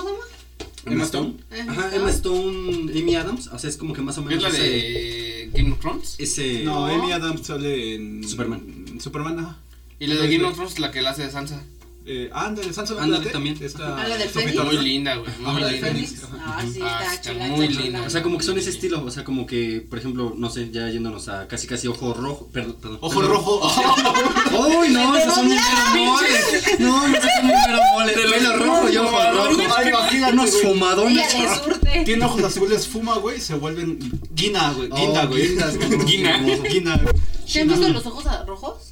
[SPEAKER 2] Emma Stone. Ajá, Emma Stone, Amy Adams. O sea, es como que más o
[SPEAKER 1] ¿Es
[SPEAKER 2] menos.
[SPEAKER 1] la
[SPEAKER 2] ese-
[SPEAKER 1] de Game of Thrones?
[SPEAKER 2] Ese.
[SPEAKER 4] No. Amy Adams sale en
[SPEAKER 2] Superman.
[SPEAKER 4] Superman, ajá.
[SPEAKER 1] Y la de Game of Thrones, la que la hace de Sansa.
[SPEAKER 4] Eh, ándale, Sansa
[SPEAKER 2] Ándale, también.
[SPEAKER 4] Esta
[SPEAKER 3] Ah, la del Fénix.
[SPEAKER 1] Muy linda, güey.
[SPEAKER 2] Ah,
[SPEAKER 1] Muy
[SPEAKER 2] la de
[SPEAKER 1] linda.
[SPEAKER 2] Fénix.
[SPEAKER 3] Ah, sí,
[SPEAKER 1] Ah,
[SPEAKER 3] está
[SPEAKER 1] está
[SPEAKER 3] chula,
[SPEAKER 1] muy linda.
[SPEAKER 2] O sea, como que son ese estilo, o sea, como que, por ejemplo, no sé, ya yéndonos a casi casi ojo rojo, perdón, perdón.
[SPEAKER 4] Ojo
[SPEAKER 2] perdón.
[SPEAKER 4] rojo.
[SPEAKER 2] ¡Uy, no! Esos son mis moles. No, esos son mis moles. Pelo rojo y ojo rojo.
[SPEAKER 4] Ay, imagínate,
[SPEAKER 2] Unos fumadones.
[SPEAKER 4] Tiene ojos azules, fuma, güey, se vuelven guina, güey.
[SPEAKER 2] Oh,
[SPEAKER 4] Guinda, güey.
[SPEAKER 1] Guina.
[SPEAKER 4] Guina.
[SPEAKER 3] ¿Te han visto los ojos rojos?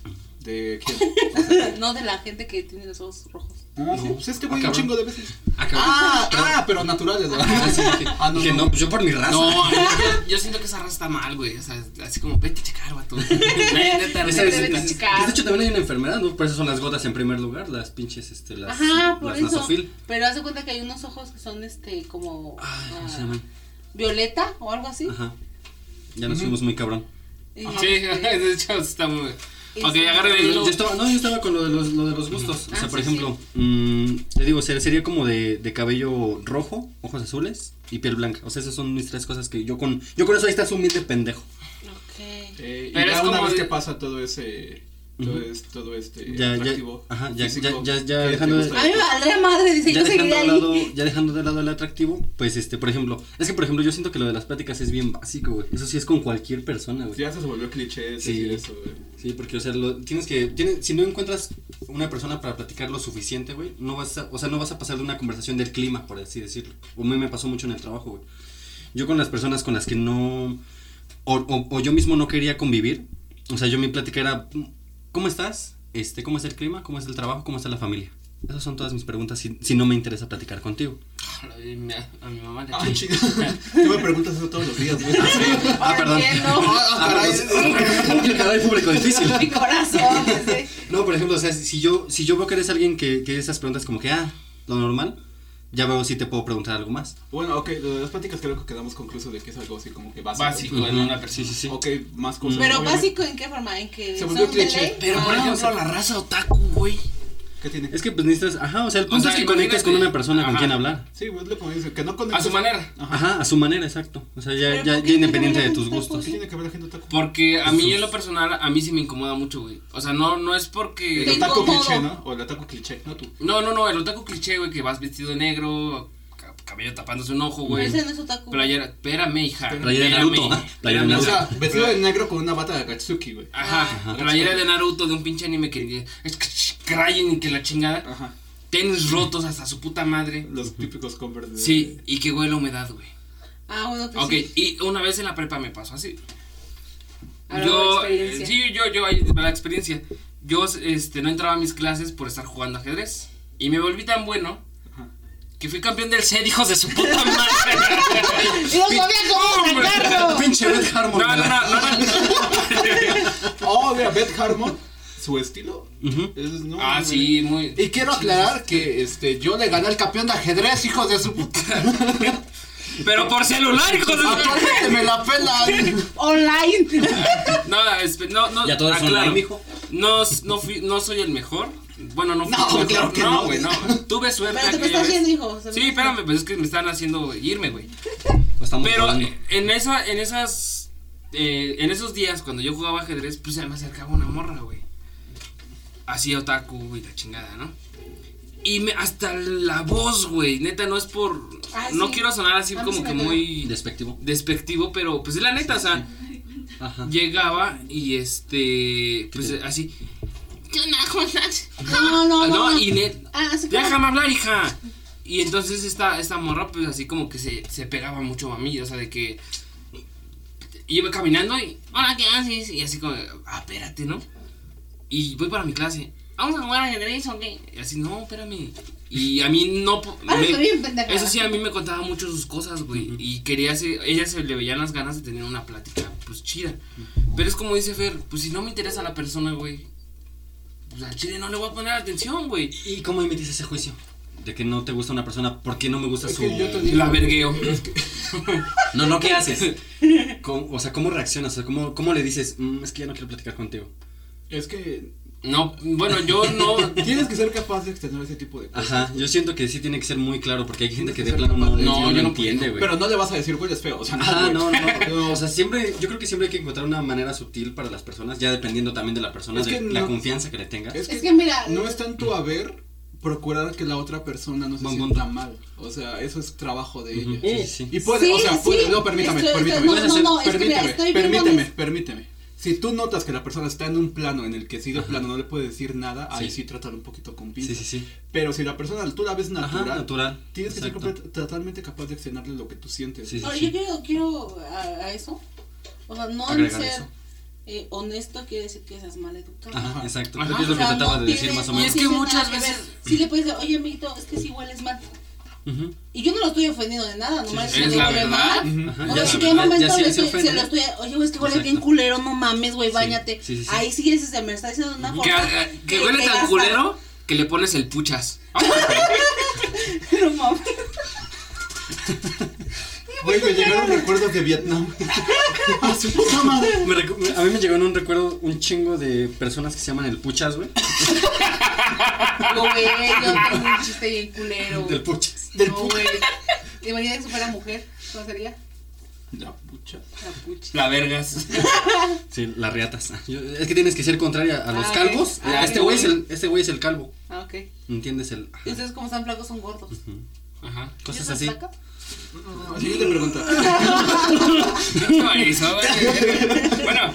[SPEAKER 4] ¿De quién?
[SPEAKER 3] No de la gente que tiene los ojos rojos.
[SPEAKER 4] Ah, sí, pues este güey
[SPEAKER 2] Ah,
[SPEAKER 4] un
[SPEAKER 2] cabrón.
[SPEAKER 4] chingo de veces.
[SPEAKER 2] Ah, cabrón.
[SPEAKER 4] Ah, ah, pero naturales, ¿verdad?
[SPEAKER 2] Ah, sí, dije,
[SPEAKER 4] Ah, no,
[SPEAKER 2] dije,
[SPEAKER 4] no.
[SPEAKER 2] no, pues yo por mi raza.
[SPEAKER 1] No, yo, yo siento que esa raza está mal, güey. O sea, así como, vete a checar, vato. Neta, neta,
[SPEAKER 2] Esa
[SPEAKER 3] Te
[SPEAKER 2] es-
[SPEAKER 3] deben
[SPEAKER 2] es-
[SPEAKER 3] checar.
[SPEAKER 2] de hecho también hay una enfermedad, ¿no? Por eso son las gotas en primer lugar, las pinches, este, las,
[SPEAKER 3] Ajá, por
[SPEAKER 2] las
[SPEAKER 3] eso.
[SPEAKER 2] nasofil.
[SPEAKER 3] Pero haz de cuenta que hay unos ojos que son este como
[SPEAKER 2] Ay, ¿cómo
[SPEAKER 3] ah,
[SPEAKER 2] se llaman?
[SPEAKER 3] violeta o algo así.
[SPEAKER 2] Ajá. Ya nos fuimos muy cabrón.
[SPEAKER 1] Sí, de hecho está muy.
[SPEAKER 3] Y
[SPEAKER 1] Ok,
[SPEAKER 3] sí.
[SPEAKER 1] el hilo.
[SPEAKER 2] Yo estaba, no, yo estaba con lo de los, lo de los gustos. O
[SPEAKER 3] Ah,
[SPEAKER 2] sea, por
[SPEAKER 3] sí,
[SPEAKER 2] ejemplo, mm, te digo, ser- sería como de, de cabello rojo, ojos azules y piel blanca. O sea, esas son mis tres cosas que yo con, yo con eso ahí estás humilde pendejo.
[SPEAKER 3] Ok.
[SPEAKER 4] Eh, y
[SPEAKER 1] Pero
[SPEAKER 4] ya
[SPEAKER 1] es
[SPEAKER 4] una
[SPEAKER 1] como
[SPEAKER 4] vez
[SPEAKER 1] de-
[SPEAKER 4] que pasa todo ese. Todo,
[SPEAKER 2] Ujú.
[SPEAKER 4] es, todo este.
[SPEAKER 2] Ya, ya,
[SPEAKER 4] atractivo
[SPEAKER 2] ajá, ya,
[SPEAKER 4] físico,
[SPEAKER 2] ya, ya, ya
[SPEAKER 4] ¿qué te
[SPEAKER 2] dejando de-?
[SPEAKER 3] A mí me valdría madre, dice,
[SPEAKER 2] ya
[SPEAKER 3] yo
[SPEAKER 2] dejando,
[SPEAKER 3] seguiría ahí.
[SPEAKER 2] lado, ya dejando de lado el atractivo, pues este, por ejemplo, es que por ejemplo yo siento que lo de las pláticas es bien básico, güey. Eso sí es con cualquier persona, güey.
[SPEAKER 4] Ya se volvió cliché
[SPEAKER 2] Sí.
[SPEAKER 4] decir eso, güey.
[SPEAKER 2] Sí, porque, o sea, lo, tienes que, tienes, si no encuentras una persona para platicar lo suficiente, güey, no vas a, o sea, no vas a pasar de una conversación del clima, por así decirlo. O a mí me pasó mucho en el trabajo, güey. Yo con las personas con las que no, o, o, o yo mismo no quería convivir, o sea, yo mi plática era, ¿cómo estás? Este, ¿cómo es el clima? ¿Cómo es el trabajo? ¿Cómo está la familia? Esas son todas mis preguntas si, si no me interesa platicar contigo.
[SPEAKER 1] A mi, a mi mamá le
[SPEAKER 4] Ah, chido. Tú me preguntas eso todos los días, güey.
[SPEAKER 2] Ah, perdón.
[SPEAKER 3] Entiendo.
[SPEAKER 4] Ah, caray.
[SPEAKER 2] Caray, público difícil.
[SPEAKER 3] Mi corazón.
[SPEAKER 2] No, por ejemplo, o sea, si yo, si yo veo que eres alguien que, que esas preguntas como que, ah, lo normal, ya veo si te puedo preguntar algo más.
[SPEAKER 4] Bueno, ok, lo de las pláticas creo que quedamos concluso de que es algo así como que básico.
[SPEAKER 1] Básico en una persona.
[SPEAKER 2] Sí, sí, sí.
[SPEAKER 4] Ok, más cosas.
[SPEAKER 3] Pero
[SPEAKER 4] obviamente.
[SPEAKER 3] básico en qué forma, en que
[SPEAKER 4] Se volvió cliché.
[SPEAKER 1] Pero por
[SPEAKER 3] Ah,
[SPEAKER 1] ejemplo, la raza otaku, güey.
[SPEAKER 4] ¿Qué tiene?
[SPEAKER 2] Es que pues necesitas, ajá, o sea, el
[SPEAKER 1] O
[SPEAKER 2] punto
[SPEAKER 1] sea,
[SPEAKER 2] es que conectes con una persona con
[SPEAKER 1] Ajá.
[SPEAKER 2] quien hablar.
[SPEAKER 4] Sí, güey, es lo que me dice, que no
[SPEAKER 1] A
[SPEAKER 4] conectas.
[SPEAKER 1] su manera.
[SPEAKER 4] Ajá.
[SPEAKER 2] Ajá, a su manera, exacto. O sea, ya, ya,
[SPEAKER 3] ¿por qué
[SPEAKER 2] ya independiente de tus
[SPEAKER 3] con
[SPEAKER 2] gustos.
[SPEAKER 4] ¿Qué tiene que ver la gente otaku?
[SPEAKER 1] Porque a mí en lo personal, a mí sí me incomoda mucho, güey. O sea, no, no es
[SPEAKER 4] El
[SPEAKER 1] porque...
[SPEAKER 3] Te
[SPEAKER 4] otaku cliché, ¿no? O el otaku cliché, no tú.
[SPEAKER 1] No, no, no, el otaku cliché, güey, que vas vestido de negro, cabello tapándose un ojo, güey.
[SPEAKER 3] Ese no es otaku.
[SPEAKER 1] Playera, espérame, hija.
[SPEAKER 2] Playera de Naruto. Playera de.
[SPEAKER 4] O
[SPEAKER 2] Naruto.
[SPEAKER 4] sea, vestido de negro con una bata de Akatsuki, güey.
[SPEAKER 1] Ajá, playera de Naruto, de un pinche anime que es que y que la chingada.
[SPEAKER 4] Ajá.
[SPEAKER 1] Tenis rotos hasta su puta madre.
[SPEAKER 4] Los típicos Converse de.
[SPEAKER 1] Sí, y que huele a humedad, güey.
[SPEAKER 3] Ah, bueno, pues
[SPEAKER 1] Ok,
[SPEAKER 3] sí.
[SPEAKER 1] y una vez en la prepa me pasó así. Yo, eh, sí, yo, yo, la experiencia. Yo, este, no entraba a mis clases por estar jugando ajedrez. Y me volví tan bueno
[SPEAKER 4] Ajá.
[SPEAKER 1] Que fui campeón del set, hijos de su puta madre.
[SPEAKER 3] Y no sabía cómo sacarlo.
[SPEAKER 2] Pinche Red Harmon.
[SPEAKER 1] No, no, no, no, no.
[SPEAKER 4] Oh, mira, Beth Harmon, su estilo.
[SPEAKER 2] Ujú.
[SPEAKER 4] es- no,
[SPEAKER 1] Ah, sí, muy.
[SPEAKER 4] Y quiero aclarar que este, yo le gané al campeón de ajedrez, hijos de su puta.
[SPEAKER 1] Pero por celular, hijos de su
[SPEAKER 4] me la pelan.
[SPEAKER 3] Online.
[SPEAKER 1] No, no, no.
[SPEAKER 2] Ya todo es
[SPEAKER 1] aclaro.
[SPEAKER 2] online, mijo.
[SPEAKER 1] No, no, fui, no soy el mejor. Bueno, no fui
[SPEAKER 4] No, claro que
[SPEAKER 1] no,
[SPEAKER 4] no.
[SPEAKER 1] güey, no. Tuve suerte.
[SPEAKER 3] Pero te me estás
[SPEAKER 1] vez.
[SPEAKER 3] yendo, hijo. me
[SPEAKER 1] Sí, espérame, pues es que me están haciendo irme, güey.
[SPEAKER 2] Estamos
[SPEAKER 1] Pero
[SPEAKER 2] jugando.
[SPEAKER 1] en esa, en esas, eh, en esos días cuando yo jugaba ajedrez, pues se me acercaba una morra, güey. Así otaku y la chingada, ¿no? Y me, hasta la voz, güey, neta, no es por,
[SPEAKER 3] Ah,
[SPEAKER 1] no
[SPEAKER 3] sí.
[SPEAKER 1] quiero sonar así como que muy
[SPEAKER 2] Despectivo.
[SPEAKER 1] despectivo, pero pues es la neta, o sea,
[SPEAKER 2] Ajá.
[SPEAKER 1] llegaba y este, pues
[SPEAKER 2] te-
[SPEAKER 1] así, ¿qué onda, cómo estás?
[SPEAKER 3] No, no, no.
[SPEAKER 1] no, y net,
[SPEAKER 3] Ah,
[SPEAKER 1] déjame hablar, hija. Y entonces esta, esta morra, pues así como que se, se pegaba mucho a mí, o sea, de que iba caminando y, hola, ¿qué haces? Y así como, ah, espérate, ¿no? Y voy para mi clase, ¿vamos a jugar ajedrez o qué? Y así, no, espérame. Y a mí no.
[SPEAKER 3] Ah,
[SPEAKER 1] me-
[SPEAKER 3] bien,
[SPEAKER 1] eso sí, a mí me contaba mucho sus cosas, güey. Y quería hacer, ella se le veían las ganas de tener una plática, pues chida. Pero es como dice Fer, pues si no me interesa la persona, güey, pues al chile no le voy a poner atención, güey.
[SPEAKER 2] ¿Y cómo emites ese juicio? De que no te gusta una persona, ¿por qué no me gusta
[SPEAKER 4] Es
[SPEAKER 2] su...?
[SPEAKER 4] yo te digo-
[SPEAKER 1] La vergueo.
[SPEAKER 2] No, no, ¿qué haces? ¿Cómo- o sea, ¿cómo reaccionas? O sea, ¿cómo, cómo le dices, "Mm, es que ya no quiero platicar contigo?
[SPEAKER 4] Es que
[SPEAKER 1] No, bueno, yo no.
[SPEAKER 4] tienes que ser capaz de extender ese tipo de cosas.
[SPEAKER 2] Ajá, yo siento que sí tiene que ser muy claro, porque hay gente que
[SPEAKER 4] que
[SPEAKER 2] plano
[SPEAKER 4] de-
[SPEAKER 2] no,
[SPEAKER 1] No,
[SPEAKER 2] no
[SPEAKER 1] yo no
[SPEAKER 2] entiende, güey.
[SPEAKER 4] Pero no le vas a decir, güey, es feo. O sea,
[SPEAKER 2] Ajá, no, no, no, o sea, siempre, yo creo que siempre hay que encontrar una manera sutil para las personas, ya dependiendo también de la persona,
[SPEAKER 4] Es
[SPEAKER 2] de la
[SPEAKER 4] no-
[SPEAKER 2] confianza que le tenga.
[SPEAKER 4] Es que,
[SPEAKER 3] Es que mira,
[SPEAKER 4] no es tanto a ver procurar que la otra persona no se sienta mal. O sea, eso es trabajo de ella.
[SPEAKER 2] sí, sí, sí.
[SPEAKER 4] Y puede,
[SPEAKER 3] Sí,
[SPEAKER 4] o sea, puede, no, permítame,
[SPEAKER 3] estoy-
[SPEAKER 4] permítame.
[SPEAKER 3] estoy-
[SPEAKER 2] no,
[SPEAKER 3] no, no, es que mira,
[SPEAKER 4] permíteme, permíteme, permíteme. Si tú notas que la persona está en un plano en el que si de plano no le puede decir nada, ahí
[SPEAKER 2] Sí.
[SPEAKER 4] sí trátalo un poquito con
[SPEAKER 2] Sí,
[SPEAKER 4] pinzas.
[SPEAKER 2] sí, sí.
[SPEAKER 4] Pero si la persona tú la ves
[SPEAKER 2] Ajá,
[SPEAKER 4] natural, tienes que ser
[SPEAKER 2] exacto.
[SPEAKER 4] totalmente capaz de accionarle lo que tú sientes.
[SPEAKER 2] Sí, sí,
[SPEAKER 3] Ahora,
[SPEAKER 2] sí.
[SPEAKER 3] yo quiero, quiero a, a eso. O sea, no en
[SPEAKER 2] Agregar
[SPEAKER 3] ser
[SPEAKER 2] eso.
[SPEAKER 3] eh, honesto quiere decir que seas maleducado.
[SPEAKER 2] Ajá, exacto.
[SPEAKER 1] Ajá.
[SPEAKER 2] Que es lo
[SPEAKER 3] O
[SPEAKER 2] que
[SPEAKER 3] sea,
[SPEAKER 2] trataba
[SPEAKER 3] no
[SPEAKER 2] de decir más o
[SPEAKER 3] no
[SPEAKER 1] Y
[SPEAKER 2] menos.
[SPEAKER 1] es que muchas veces-.
[SPEAKER 3] Sí le puedes decir, oye, amiguito, es que sí hueles mal. Y yo no lo estoy ofendiendo de nada, nomás
[SPEAKER 1] sí, es la verdad.
[SPEAKER 3] mal. O sea, en un momento
[SPEAKER 2] ya sí
[SPEAKER 3] le
[SPEAKER 2] se
[SPEAKER 3] estoy- se lo estoy, oye, güey, es que huele
[SPEAKER 2] Exacto.
[SPEAKER 3] bien culero, no mames, güey, bañate.
[SPEAKER 2] sí.
[SPEAKER 3] Ahí sí ese se me está diciendo una forma.
[SPEAKER 1] que, que huele tan culero que le pones el puchas.
[SPEAKER 3] No mames.
[SPEAKER 4] Güey, me llegaron recuerdos de Vietnam. A su puta madre.
[SPEAKER 2] Me recu- a mí me llegó en un recuerdo un chingo de personas que se llaman el puchas, güey.
[SPEAKER 3] No, güey, yo tengo un chiste bien culero.
[SPEAKER 2] Del puchas.
[SPEAKER 3] Del güey. Imagina que si fuera mujer, ¿cómo sería?
[SPEAKER 4] La pucha.
[SPEAKER 3] La pucha.
[SPEAKER 1] La vergas.
[SPEAKER 2] Sí, las riatas. Yo- es que tienes que ser contraria a los
[SPEAKER 3] Ah, ok.
[SPEAKER 2] calvos.
[SPEAKER 3] Ah,
[SPEAKER 2] este
[SPEAKER 3] ok.
[SPEAKER 2] güey es el, este güey es el calvo.
[SPEAKER 3] Ah, ok.
[SPEAKER 2] ¿Entiendes? El,
[SPEAKER 3] Y ustedes como están flacos son gordos.
[SPEAKER 1] Ajá.
[SPEAKER 2] cosas
[SPEAKER 3] ¿Yo soy
[SPEAKER 2] así.
[SPEAKER 3] flaca?
[SPEAKER 4] Siguiente pregunta.
[SPEAKER 1] ¿Qué hizo, güey? Bueno,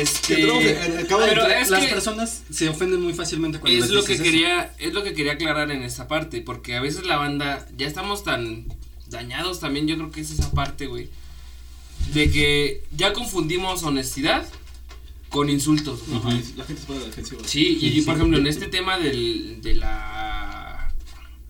[SPEAKER 1] este.
[SPEAKER 4] Eh, acaba de
[SPEAKER 1] pero
[SPEAKER 4] entrar-
[SPEAKER 1] es
[SPEAKER 2] Las
[SPEAKER 1] que
[SPEAKER 2] personas se ofenden muy fácilmente cuando
[SPEAKER 1] es
[SPEAKER 2] les
[SPEAKER 1] lo que
[SPEAKER 2] eso.
[SPEAKER 1] quería, es lo que quería aclarar en esta parte, porque a veces la banda ya estamos tan dañados también, yo creo que es esa parte, güey, de que ya confundimos honestidad con insultos.
[SPEAKER 4] La gente se pone defensiva.
[SPEAKER 1] Sí, y
[SPEAKER 2] Sí,
[SPEAKER 1] por
[SPEAKER 2] sí.
[SPEAKER 1] ejemplo en este tema del, de la,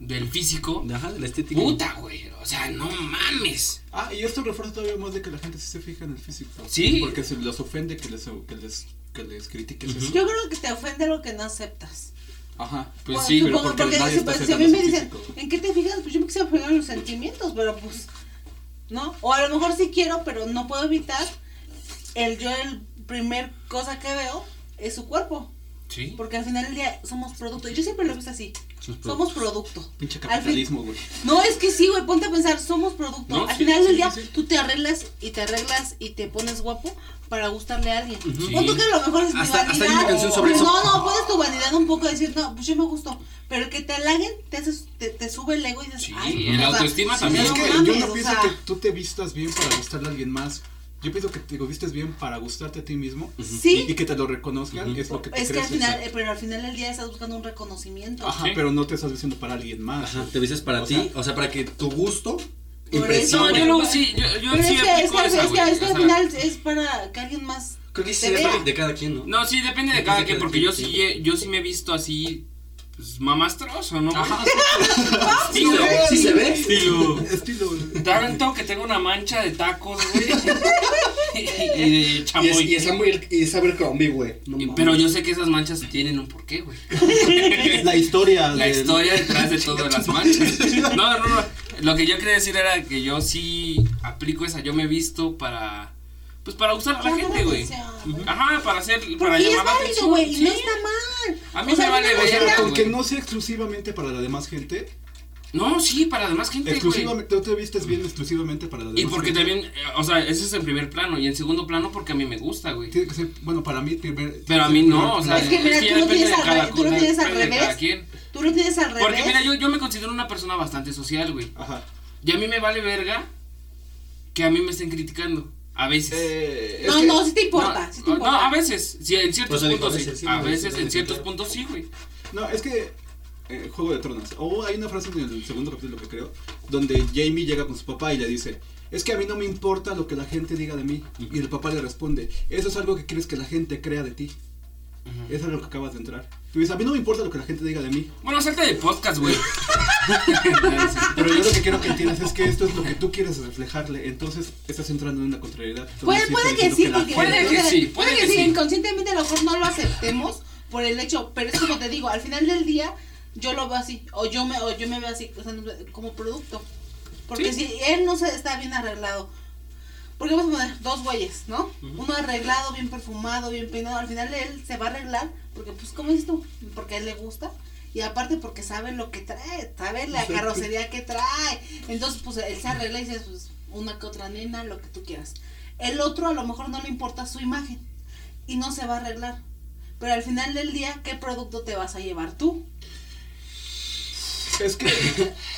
[SPEAKER 1] del físico,
[SPEAKER 2] Ajá, de la estética.
[SPEAKER 1] puta, güey, o sea, no mames.
[SPEAKER 4] Ah, y esto refuerza todavía más de que la gente sí se fija en el físico.
[SPEAKER 1] Sí.
[SPEAKER 4] Porque se los ofende que les, que les, que les critiques eso.
[SPEAKER 3] Yo creo que te ofende lo que no aceptas.
[SPEAKER 4] Ajá.
[SPEAKER 1] Pues
[SPEAKER 3] Bueno,
[SPEAKER 1] sí,
[SPEAKER 4] pero porque
[SPEAKER 3] porque,
[SPEAKER 4] nadie
[SPEAKER 3] si,
[SPEAKER 4] está
[SPEAKER 3] pues, si a mí me dicen,
[SPEAKER 4] físico.
[SPEAKER 3] ¿en qué te fijas? Pues yo me quisiera fijar en los sentimientos, pero pues, ¿no? O a lo mejor sí quiero, pero no puedo evitar el yo, el primer cosa que veo es su cuerpo.
[SPEAKER 1] Sí.
[SPEAKER 3] Porque al final del día somos producto. Yo siempre lo he visto así.
[SPEAKER 2] Somos
[SPEAKER 3] Somos producto.
[SPEAKER 4] Pinche capitalismo, güey.
[SPEAKER 3] No, es que sí, güey, ponte a pensar, somos producto.
[SPEAKER 1] No,
[SPEAKER 3] Al
[SPEAKER 1] sí,
[SPEAKER 3] final
[SPEAKER 1] sí,
[SPEAKER 3] del día,
[SPEAKER 4] sí, sí.
[SPEAKER 3] tú te arreglas y te arreglas y te pones guapo para gustarle a alguien.
[SPEAKER 1] Sí.
[SPEAKER 3] Pon tú que a lo mejor es tu
[SPEAKER 2] Hasta- hasta hay
[SPEAKER 3] vanidad.
[SPEAKER 2] una canción sobre
[SPEAKER 3] Pues
[SPEAKER 2] eso.
[SPEAKER 3] No, no, pones tu vanidad un poco a decir, no, pues yo me gusto. Pero el que te halaguen, te, haces- te, te sube el ego y dices,
[SPEAKER 1] Sí,
[SPEAKER 3] ay, o sea,
[SPEAKER 1] autoestima también,
[SPEAKER 4] es
[SPEAKER 3] no
[SPEAKER 4] que yo no
[SPEAKER 3] o
[SPEAKER 4] pienso
[SPEAKER 3] sea,
[SPEAKER 4] que tú te vistas bien para gustarle a alguien más. Yo pienso que te vistes bien para gustarte a ti mismo.
[SPEAKER 3] Sí.
[SPEAKER 4] Y, y que te lo reconozcan es lo que te
[SPEAKER 3] Es que al final, eh, pero al final del día estás buscando un reconocimiento.
[SPEAKER 4] Ajá,
[SPEAKER 1] Sí.
[SPEAKER 4] pero no te estás vistiendo para alguien más.
[SPEAKER 2] Ajá, te vistes para ti,
[SPEAKER 4] sea-
[SPEAKER 2] o sea, para que tu gusto
[SPEAKER 3] Por
[SPEAKER 2] impresione.
[SPEAKER 1] No, yo luego sí, yo, yo
[SPEAKER 3] Pero
[SPEAKER 1] sí
[SPEAKER 3] es que, es que,
[SPEAKER 1] esa,
[SPEAKER 3] es que,
[SPEAKER 1] güey,
[SPEAKER 3] es que
[SPEAKER 1] o
[SPEAKER 3] al final es para que alguien más
[SPEAKER 2] Creo que sí
[SPEAKER 3] vea.
[SPEAKER 2] de, cada quien, ¿no?
[SPEAKER 1] No, sí, depende de
[SPEAKER 2] Depende
[SPEAKER 1] cada
[SPEAKER 2] de
[SPEAKER 1] quien, porque yo sí, yo sí me he visto así, pues, mamastroso, ¿no? güey?
[SPEAKER 4] Ajá,
[SPEAKER 2] Sí, se ve, sí se ve.
[SPEAKER 1] Estilo.
[SPEAKER 4] estilo.
[SPEAKER 1] Tanto que tengo una mancha de tacos, güey. y de
[SPEAKER 2] Y es,
[SPEAKER 1] chamoy.
[SPEAKER 2] y es, Amber- y es Abercrombie, güey. No
[SPEAKER 1] Y-
[SPEAKER 2] mames.
[SPEAKER 1] pero yo sé que esas manchas tienen un porqué, güey.
[SPEAKER 4] La historia.
[SPEAKER 1] La
[SPEAKER 4] de-
[SPEAKER 1] historia detrás de todas las manchas. No, no, no. Lo que yo quería decir era que yo sí aplico esa. Yo me he visto para. Pues para gustar a la gente, güey.
[SPEAKER 3] güey.
[SPEAKER 1] Ajá, para hacer. Para
[SPEAKER 3] Porque es
[SPEAKER 1] llamar la
[SPEAKER 3] válido, güey, no está mal.
[SPEAKER 1] A mí
[SPEAKER 3] O sea,
[SPEAKER 1] me vale
[SPEAKER 4] O
[SPEAKER 3] del
[SPEAKER 4] sea,
[SPEAKER 1] verga,
[SPEAKER 3] día-
[SPEAKER 4] con que
[SPEAKER 1] güey.
[SPEAKER 4] no sea exclusivamente para la demás gente.
[SPEAKER 1] No, sí, para demás gente, güey.
[SPEAKER 4] Exclusivamente, tú te vistes bien exclusivamente para la demás
[SPEAKER 1] Y porque
[SPEAKER 4] gente.
[SPEAKER 1] también, eh, o sea, ese es en primer plano. Y en segundo plano, porque a mí me gusta, güey.
[SPEAKER 4] Tiene que ser, bueno, para mí primer.
[SPEAKER 1] Pero a mí no, o sea,
[SPEAKER 3] Es que mira, tú lo tienes
[SPEAKER 1] de
[SPEAKER 3] al tú lo tienes al
[SPEAKER 1] depende de cada
[SPEAKER 3] revés.
[SPEAKER 1] quien.
[SPEAKER 3] Tú lo tienes al revés.
[SPEAKER 1] Porque mira, yo, yo me considero una persona bastante social, güey.
[SPEAKER 4] Ajá.
[SPEAKER 1] Y a mí me vale verga que a mí me estén criticando. A veces.
[SPEAKER 4] Eh,
[SPEAKER 3] No,
[SPEAKER 4] que-
[SPEAKER 3] no, sí te importa.
[SPEAKER 1] no,
[SPEAKER 3] sí te
[SPEAKER 1] no,
[SPEAKER 3] importa.
[SPEAKER 1] a veces. Sí, en ciertos
[SPEAKER 2] Pues digo,
[SPEAKER 1] puntos sí. A
[SPEAKER 2] veces
[SPEAKER 1] en ciertos puntos sí, güey.
[SPEAKER 4] No, es que. eh, Juego de Tronos. O hay una frase en el segundo capítulo que creo. Donde Jamie llega con su papá y le dice. Es que a mí no me importa lo que la gente diga de mí. Y el papá le responde. Eso es algo que quieres que la gente crea de ti. Eso es lo que acabas de entrar. Tú dices, a mí no me importa lo que la gente diga de mí.
[SPEAKER 1] Bueno, salte de podcast, güey.
[SPEAKER 4] Pero yo lo que quiero que entiendas es que esto es lo que tú quieres reflejarle. Entonces estás entrando en una contrariedad.
[SPEAKER 3] Puede, puede que sí, porque
[SPEAKER 1] Puede que sí,
[SPEAKER 3] puede que
[SPEAKER 1] que
[SPEAKER 3] sí, inconscientemente a lo mejor no lo aceptemos por el hecho, pero es como te digo, al final del día yo lo veo así, o yo me, o yo me veo así, o sea, como producto. Porque si él no se está bien arreglado, porque vamos a poner dos güeyes, ¿no? Uno arreglado, bien perfumado, bien peinado, al final él se va a arreglar, porque pues como dices tú, porque a él le gusta. Y aparte porque sabe lo que trae, sabe la carrocería que trae. Entonces, pues él se arregla y dices, pues, una que otra nena, lo que tú quieras. El otro a lo mejor no le importa su imagen y no se va a arreglar. Pero al final del día, ¿qué producto te vas a llevar tú?
[SPEAKER 5] Es que,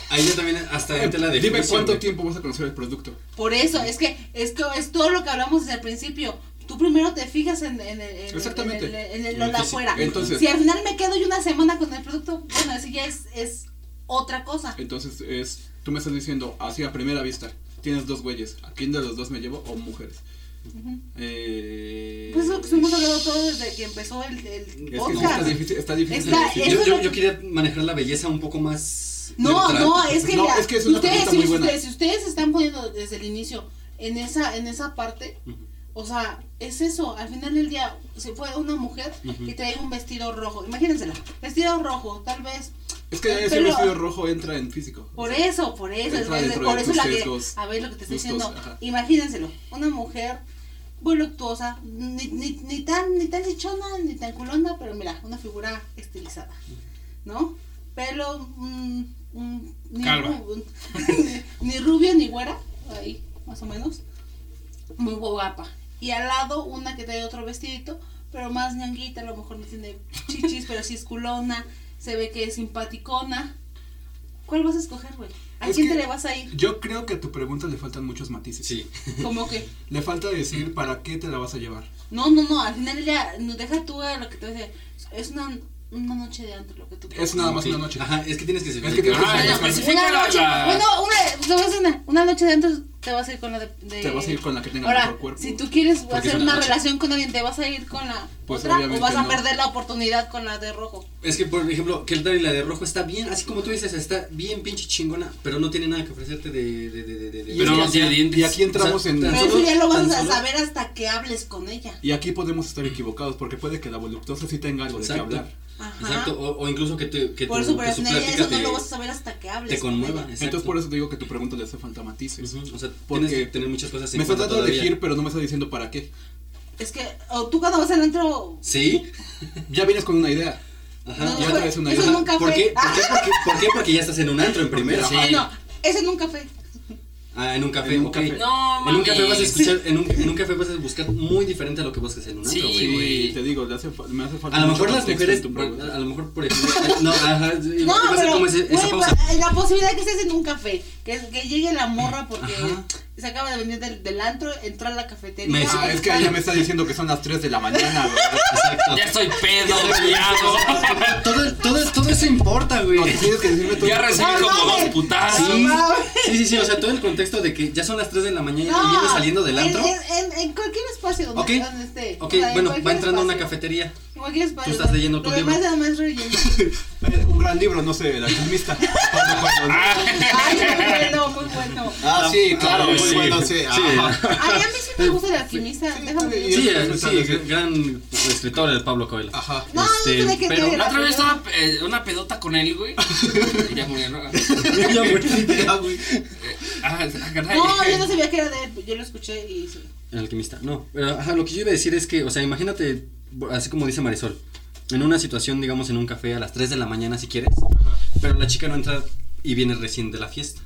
[SPEAKER 2] Ahí ya también hasta entra la
[SPEAKER 4] Dime
[SPEAKER 2] definición,
[SPEAKER 4] cuánto
[SPEAKER 2] güey.
[SPEAKER 4] tiempo vas a conocer el producto.
[SPEAKER 3] Por eso, es que es, que es todo lo que hablamos desde el principio. Tú primero te fijas en, en, el- en, el-
[SPEAKER 4] Exactamente.
[SPEAKER 3] en, el, en el-
[SPEAKER 2] En
[SPEAKER 3] lo de afuera.
[SPEAKER 4] Entonces-
[SPEAKER 3] si al final me quedo yo una semana con el producto, bueno, eso ya es, es otra cosa.
[SPEAKER 4] Entonces, es, tú me estás diciendo, así a primera vista, tienes dos güeyes, ¿a quién de los dos me llevo o mujeres?
[SPEAKER 3] Ujú.
[SPEAKER 4] Eh,
[SPEAKER 3] Pues es lo que estuvimos hablando todo desde que empezó el, el
[SPEAKER 4] Es que sí
[SPEAKER 3] podcast.
[SPEAKER 4] está difícil, está difícil.
[SPEAKER 3] Está- eso
[SPEAKER 2] Yo,
[SPEAKER 3] es
[SPEAKER 2] yo, yo
[SPEAKER 3] que-
[SPEAKER 2] quería manejar la belleza un poco más.
[SPEAKER 3] No,
[SPEAKER 2] neutral.
[SPEAKER 3] no, es que
[SPEAKER 4] No,
[SPEAKER 3] mira,
[SPEAKER 4] es que es una
[SPEAKER 3] ustedes,
[SPEAKER 4] pregunta
[SPEAKER 3] si,
[SPEAKER 4] muy buena.
[SPEAKER 3] ustedes, si ustedes se están poniendo desde el inicio en esa, en esa parte. O sea, es eso, al final del día, si fue una mujer
[SPEAKER 2] Ujú.
[SPEAKER 3] que trae un vestido rojo, imagínensela, vestido rojo, tal vez,
[SPEAKER 4] Es que ese
[SPEAKER 3] Pero-
[SPEAKER 4] vestido rojo entra en físico.
[SPEAKER 3] por eso, por eso, es-
[SPEAKER 4] dentro
[SPEAKER 3] por
[SPEAKER 4] de
[SPEAKER 3] eso la que, a ver lo que te estoy
[SPEAKER 4] gustos,
[SPEAKER 3] diciendo,
[SPEAKER 4] ajá.
[SPEAKER 3] imagínenselo, una mujer voluptuosa, ni, ni, ni tan, ni tan chichona, ni tan culona, pero mira, una figura estilizada, ¿no? Pelo, mm, mm, ni,
[SPEAKER 1] Calva.
[SPEAKER 3] ru- ni rubia ni güera, ahí, más o menos, muy guapa. Y al lado una que trae otro vestidito, pero más ñanguita, a lo mejor no tiene chichis, pero sí es culona, se ve que es simpaticona. ¿Cuál vas a escoger, güey? ¿A
[SPEAKER 4] Es
[SPEAKER 3] quién te le vas a ir?
[SPEAKER 4] Yo creo que a tu pregunta le faltan muchos matices.
[SPEAKER 2] Sí.
[SPEAKER 3] Como que,
[SPEAKER 4] Le falta decir para qué te la vas a llevar.
[SPEAKER 3] no, no, no, al final ya, no, deja tú a lo que te dice, es una, una noche de antro lo que tú
[SPEAKER 4] Es nada más
[SPEAKER 2] Sí.
[SPEAKER 4] una noche.
[SPEAKER 2] Ajá, es que tienes que
[SPEAKER 4] Es que tienes
[SPEAKER 1] Ah,
[SPEAKER 4] que especificar.
[SPEAKER 1] especifica
[SPEAKER 3] Una noche,
[SPEAKER 1] la-
[SPEAKER 3] bueno, una, una, una noche de antro te vas a ir con la de... de-
[SPEAKER 4] Te vas a ir con la que tenga
[SPEAKER 3] Ahora,
[SPEAKER 4] mejor cuerpo.
[SPEAKER 3] si tú quieres hacer
[SPEAKER 2] una
[SPEAKER 3] relación con alguien, ¿te vas a ir con la
[SPEAKER 4] Pues
[SPEAKER 3] otra o vas a
[SPEAKER 4] no.
[SPEAKER 3] perder la oportunidad con la de rojo?
[SPEAKER 2] Es que, por ejemplo, que el y la de rojo está bien, así como tú dices, está bien pinche chingona, pero no tiene nada que ofrecerte de. de, de, de,
[SPEAKER 1] Pero no tiene dientes.
[SPEAKER 4] Y aquí entramos
[SPEAKER 2] O sea,
[SPEAKER 4] en...
[SPEAKER 3] Pero
[SPEAKER 2] solo-
[SPEAKER 3] eso ya lo vas a saber hasta que hables con ella.
[SPEAKER 4] Y aquí podemos estar equivocados porque puede que la voluptuosa sí tenga algo de qué hablar.
[SPEAKER 3] Ajá.
[SPEAKER 2] Exacto, o, o incluso que, te, que,
[SPEAKER 3] Por
[SPEAKER 2] tu,
[SPEAKER 3] eso, pero
[SPEAKER 2] que su plática
[SPEAKER 3] eso no
[SPEAKER 2] te,
[SPEAKER 3] lo vas a saber hasta que hables
[SPEAKER 2] te
[SPEAKER 3] con
[SPEAKER 2] conmueva.
[SPEAKER 4] Entonces por eso te digo que tu pregunta le hace falta matices.
[SPEAKER 2] O sea,
[SPEAKER 4] Porque
[SPEAKER 2] tienes que tener muchas cosas en
[SPEAKER 4] Me dando a
[SPEAKER 2] todavía.
[SPEAKER 4] elegir, pero no me estás diciendo para qué.
[SPEAKER 3] Es que, o tú cuando vas al antro,
[SPEAKER 2] Sí.
[SPEAKER 4] Ya vienes con una idea.
[SPEAKER 2] Ajá.
[SPEAKER 3] No,
[SPEAKER 4] ya
[SPEAKER 3] fue-
[SPEAKER 4] traes una
[SPEAKER 3] eso
[SPEAKER 4] idea.
[SPEAKER 3] nunca
[SPEAKER 2] ¿Por
[SPEAKER 3] fue.
[SPEAKER 2] qué? ¿Por qué? Porque, ¿Por qué? Porque ya estás en un antro en primera.
[SPEAKER 1] Sí.
[SPEAKER 3] No, ese en un café.
[SPEAKER 2] Ah, en un café,
[SPEAKER 4] En un
[SPEAKER 2] ok.
[SPEAKER 4] café.
[SPEAKER 1] No,
[SPEAKER 2] En un café vas a escuchar, en un, en un café vas a buscar muy diferente a lo que buscas en un
[SPEAKER 1] Sí,
[SPEAKER 2] antro,
[SPEAKER 4] Sí,
[SPEAKER 2] güey.
[SPEAKER 1] güey.
[SPEAKER 4] te digo, le hace me hace falta
[SPEAKER 2] A lo mejor las mujeres,
[SPEAKER 4] pregunta.
[SPEAKER 2] a lo mejor por ejemplo, no, ajá,
[SPEAKER 3] No,
[SPEAKER 2] a
[SPEAKER 3] pero,
[SPEAKER 2] como ese- esa
[SPEAKER 3] güey,
[SPEAKER 2] pausa.
[SPEAKER 3] pa- la posibilidad que estés en un café, que, que llegue la morra porque
[SPEAKER 2] Ajá.
[SPEAKER 3] se acaba de venir del, del antro, entró a la cafetería.
[SPEAKER 2] Me-
[SPEAKER 4] Ah, es que ella me está diciendo que son las 3 de la mañana, güey.
[SPEAKER 2] Exacto.
[SPEAKER 1] Ya estoy pedo, guiado.
[SPEAKER 2] Todo, todo, todo eso importa, güey.
[SPEAKER 4] No, tienes que decirme todo.
[SPEAKER 1] Ya recibí
[SPEAKER 3] No,
[SPEAKER 1] como dos putazos.
[SPEAKER 2] Sí, sí, sí, sí, o sea, todo el contexto de que ya son las 3 de la mañana
[SPEAKER 3] No,
[SPEAKER 2] y vienes saliendo del
[SPEAKER 3] en-
[SPEAKER 2] antro.
[SPEAKER 3] En, en, en cualquier espacio donde,
[SPEAKER 2] Ok.
[SPEAKER 3] donde esté.
[SPEAKER 2] Ok,
[SPEAKER 3] o sea, en
[SPEAKER 2] bueno, va entrando a una cafetería. Tú estás leyendo tu
[SPEAKER 3] Lo
[SPEAKER 2] libro.
[SPEAKER 3] demás nada más relleno.
[SPEAKER 4] Eh, Un gran libro, no sé, El alquimista.
[SPEAKER 3] Ay, muy bueno, muy bueno.
[SPEAKER 4] Ah, sí, claro,
[SPEAKER 2] Ah,
[SPEAKER 4] muy
[SPEAKER 2] sí.
[SPEAKER 4] bueno, sí.
[SPEAKER 2] Sí.
[SPEAKER 3] Ay, a mí sí me gusta el alquimista.
[SPEAKER 4] Sí,
[SPEAKER 3] déjame.
[SPEAKER 2] Sí,
[SPEAKER 4] es
[SPEAKER 2] sí,
[SPEAKER 4] sí.
[SPEAKER 2] gran escritor el Pablo Coelho.
[SPEAKER 4] Ajá.
[SPEAKER 3] No,
[SPEAKER 2] Este,
[SPEAKER 3] no que
[SPEAKER 2] pero.
[SPEAKER 1] La otra vez estaba eh, una pedota con él, güey. Ya murió, ¿no?
[SPEAKER 4] Ya, güey.
[SPEAKER 1] Eh, Ah, ah, caray.
[SPEAKER 3] No, yo no sabía que era de él. Yo lo escuché y sí.
[SPEAKER 2] El alquimista. No, pero ajá, lo que yo iba a decir es que, o sea, imagínate, así como dice Marisol, en una situación, digamos, en un café a las 3 de la mañana si quieres, pero la chica no entra y viene recién de la fiesta.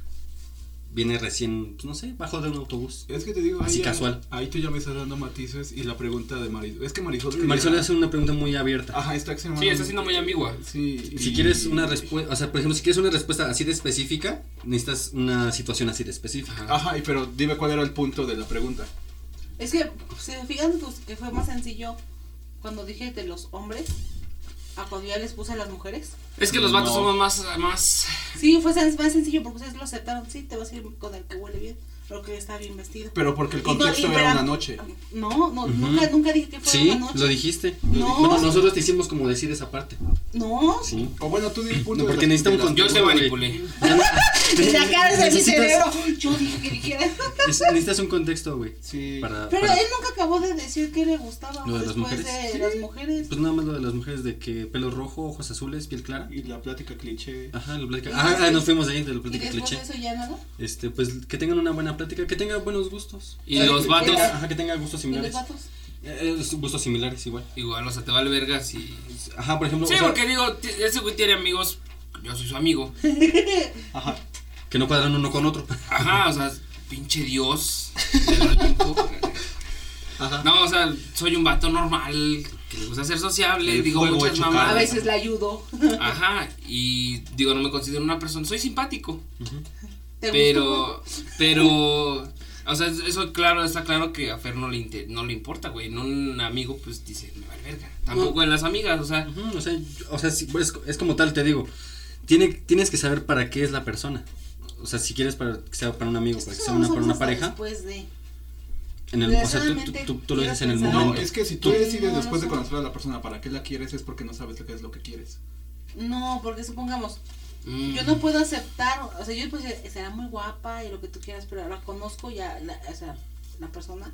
[SPEAKER 2] Viene recién, pues, no sé, bajo de un autobús.
[SPEAKER 4] Es que te digo,
[SPEAKER 2] Así
[SPEAKER 4] ahí,
[SPEAKER 2] casual.
[SPEAKER 4] ahí tú ya me estás dando matices y la pregunta de Marisol. Es que Marisol.
[SPEAKER 2] Marisol hace una pregunta muy abierta.
[SPEAKER 4] Ajá, está.
[SPEAKER 1] Sí, está siendo muy ambigua.
[SPEAKER 4] Sí.
[SPEAKER 2] Si
[SPEAKER 4] y-
[SPEAKER 2] quieres una respuesta, o sea, por ejemplo, si quieres una respuesta así de específica, necesitas una situación así de específica.
[SPEAKER 4] Ajá, y pero dime cuál era el punto de la pregunta.
[SPEAKER 3] Es que, si se fijan, pues que fue más sencillo cuando dije de los hombres a cuando ya les puse a las mujeres.
[SPEAKER 1] Es que los vatos
[SPEAKER 4] No.
[SPEAKER 1] somos más, más.
[SPEAKER 3] Sí, fue más sencillo porque ustedes lo aceptaron. Sí, te vas a ir con el que huele bien, pero que está bien vestido.
[SPEAKER 4] Pero porque el
[SPEAKER 3] Y no-
[SPEAKER 4] contexto
[SPEAKER 3] y
[SPEAKER 4] era
[SPEAKER 3] para-
[SPEAKER 4] una noche.
[SPEAKER 3] No, no, nunca, nunca dije que fuera
[SPEAKER 2] Sí,
[SPEAKER 3] una noche.
[SPEAKER 2] lo dijiste.
[SPEAKER 3] No.
[SPEAKER 2] Bueno, nosotros te hicimos como decir esa parte.
[SPEAKER 3] No,
[SPEAKER 2] Sí.
[SPEAKER 4] O bueno, tú di
[SPEAKER 2] No, porque
[SPEAKER 4] la-
[SPEAKER 2] necesita un
[SPEAKER 4] de la-
[SPEAKER 2] contexto.
[SPEAKER 1] Yo te manipulé.
[SPEAKER 3] Acá, desde mi cerebro. Yo dije que dijera.
[SPEAKER 2] Es- necesitas un contexto, güey.
[SPEAKER 4] Sí.
[SPEAKER 2] Para,
[SPEAKER 3] Pero
[SPEAKER 2] para-
[SPEAKER 3] él nunca acabó de decir que le gustaba
[SPEAKER 2] ¿Lo de las mujeres?
[SPEAKER 3] de las mujeres.
[SPEAKER 2] Pues nada más lo de las mujeres de que pelo rojo, ojos azules, piel clara.
[SPEAKER 6] Y la plática cliché.
[SPEAKER 2] Ajá, la plática.
[SPEAKER 3] ¿Y
[SPEAKER 2] Ah, ah, nos fuimos de ahí de la plática cliché.
[SPEAKER 3] de eso ya nada.
[SPEAKER 2] Este, pues que tengan una buena plática, que tengan buenos gustos.
[SPEAKER 1] Y los vatos-
[SPEAKER 2] Ajá, que tenga gustos
[SPEAKER 3] ¿Y los
[SPEAKER 2] similares.
[SPEAKER 3] vatos?
[SPEAKER 2] Eh, gustos similares igual.
[SPEAKER 1] Igual, o sea, te vale vergas y.
[SPEAKER 2] Ajá, por ejemplo.
[SPEAKER 1] Sí,
[SPEAKER 2] o sea,
[SPEAKER 1] porque digo, ese güey tiene amigos. Yo soy su amigo.
[SPEAKER 2] Ajá. Que no cuadran uno con otro.
[SPEAKER 1] Ajá, o sea, pinche Dios del Olimpo.
[SPEAKER 2] Ajá.
[SPEAKER 1] No, o sea, soy un vato normal que le gusta ser sociable,
[SPEAKER 2] El
[SPEAKER 1] digo muchas mamadas.
[SPEAKER 3] A veces la ayudo.
[SPEAKER 1] Ajá, y digo, no me considero una persona, soy simpático,
[SPEAKER 3] ¿Te
[SPEAKER 1] pero, pero, o sea, eso claro, está claro que a Fer no le, inte- no le importa, güey, no un amigo pues dice, me vale verga, tampoco en las amigas, o sea,
[SPEAKER 2] o sea, yo- o sea sí, pues, es como tal, te digo. Tiene, tienes que saber para qué es la persona. O sea, si quieres para que sea para un amigo, para
[SPEAKER 3] que
[SPEAKER 2] sea una, para una pareja.
[SPEAKER 3] Después de.
[SPEAKER 2] En el, o sea, tú, tú, tú- tú lo dices en el momento.
[SPEAKER 4] No, es que si tú
[SPEAKER 3] Tú-
[SPEAKER 4] decides después de conocer a la persona para qué la quieres es porque no sabes lo que es lo que quieres.
[SPEAKER 3] No, porque supongamos,
[SPEAKER 1] mm,
[SPEAKER 3] yo no puedo aceptar, o sea, yo pues será muy guapa y lo que tú quieras, pero la conozco ya, la, o sea, la persona,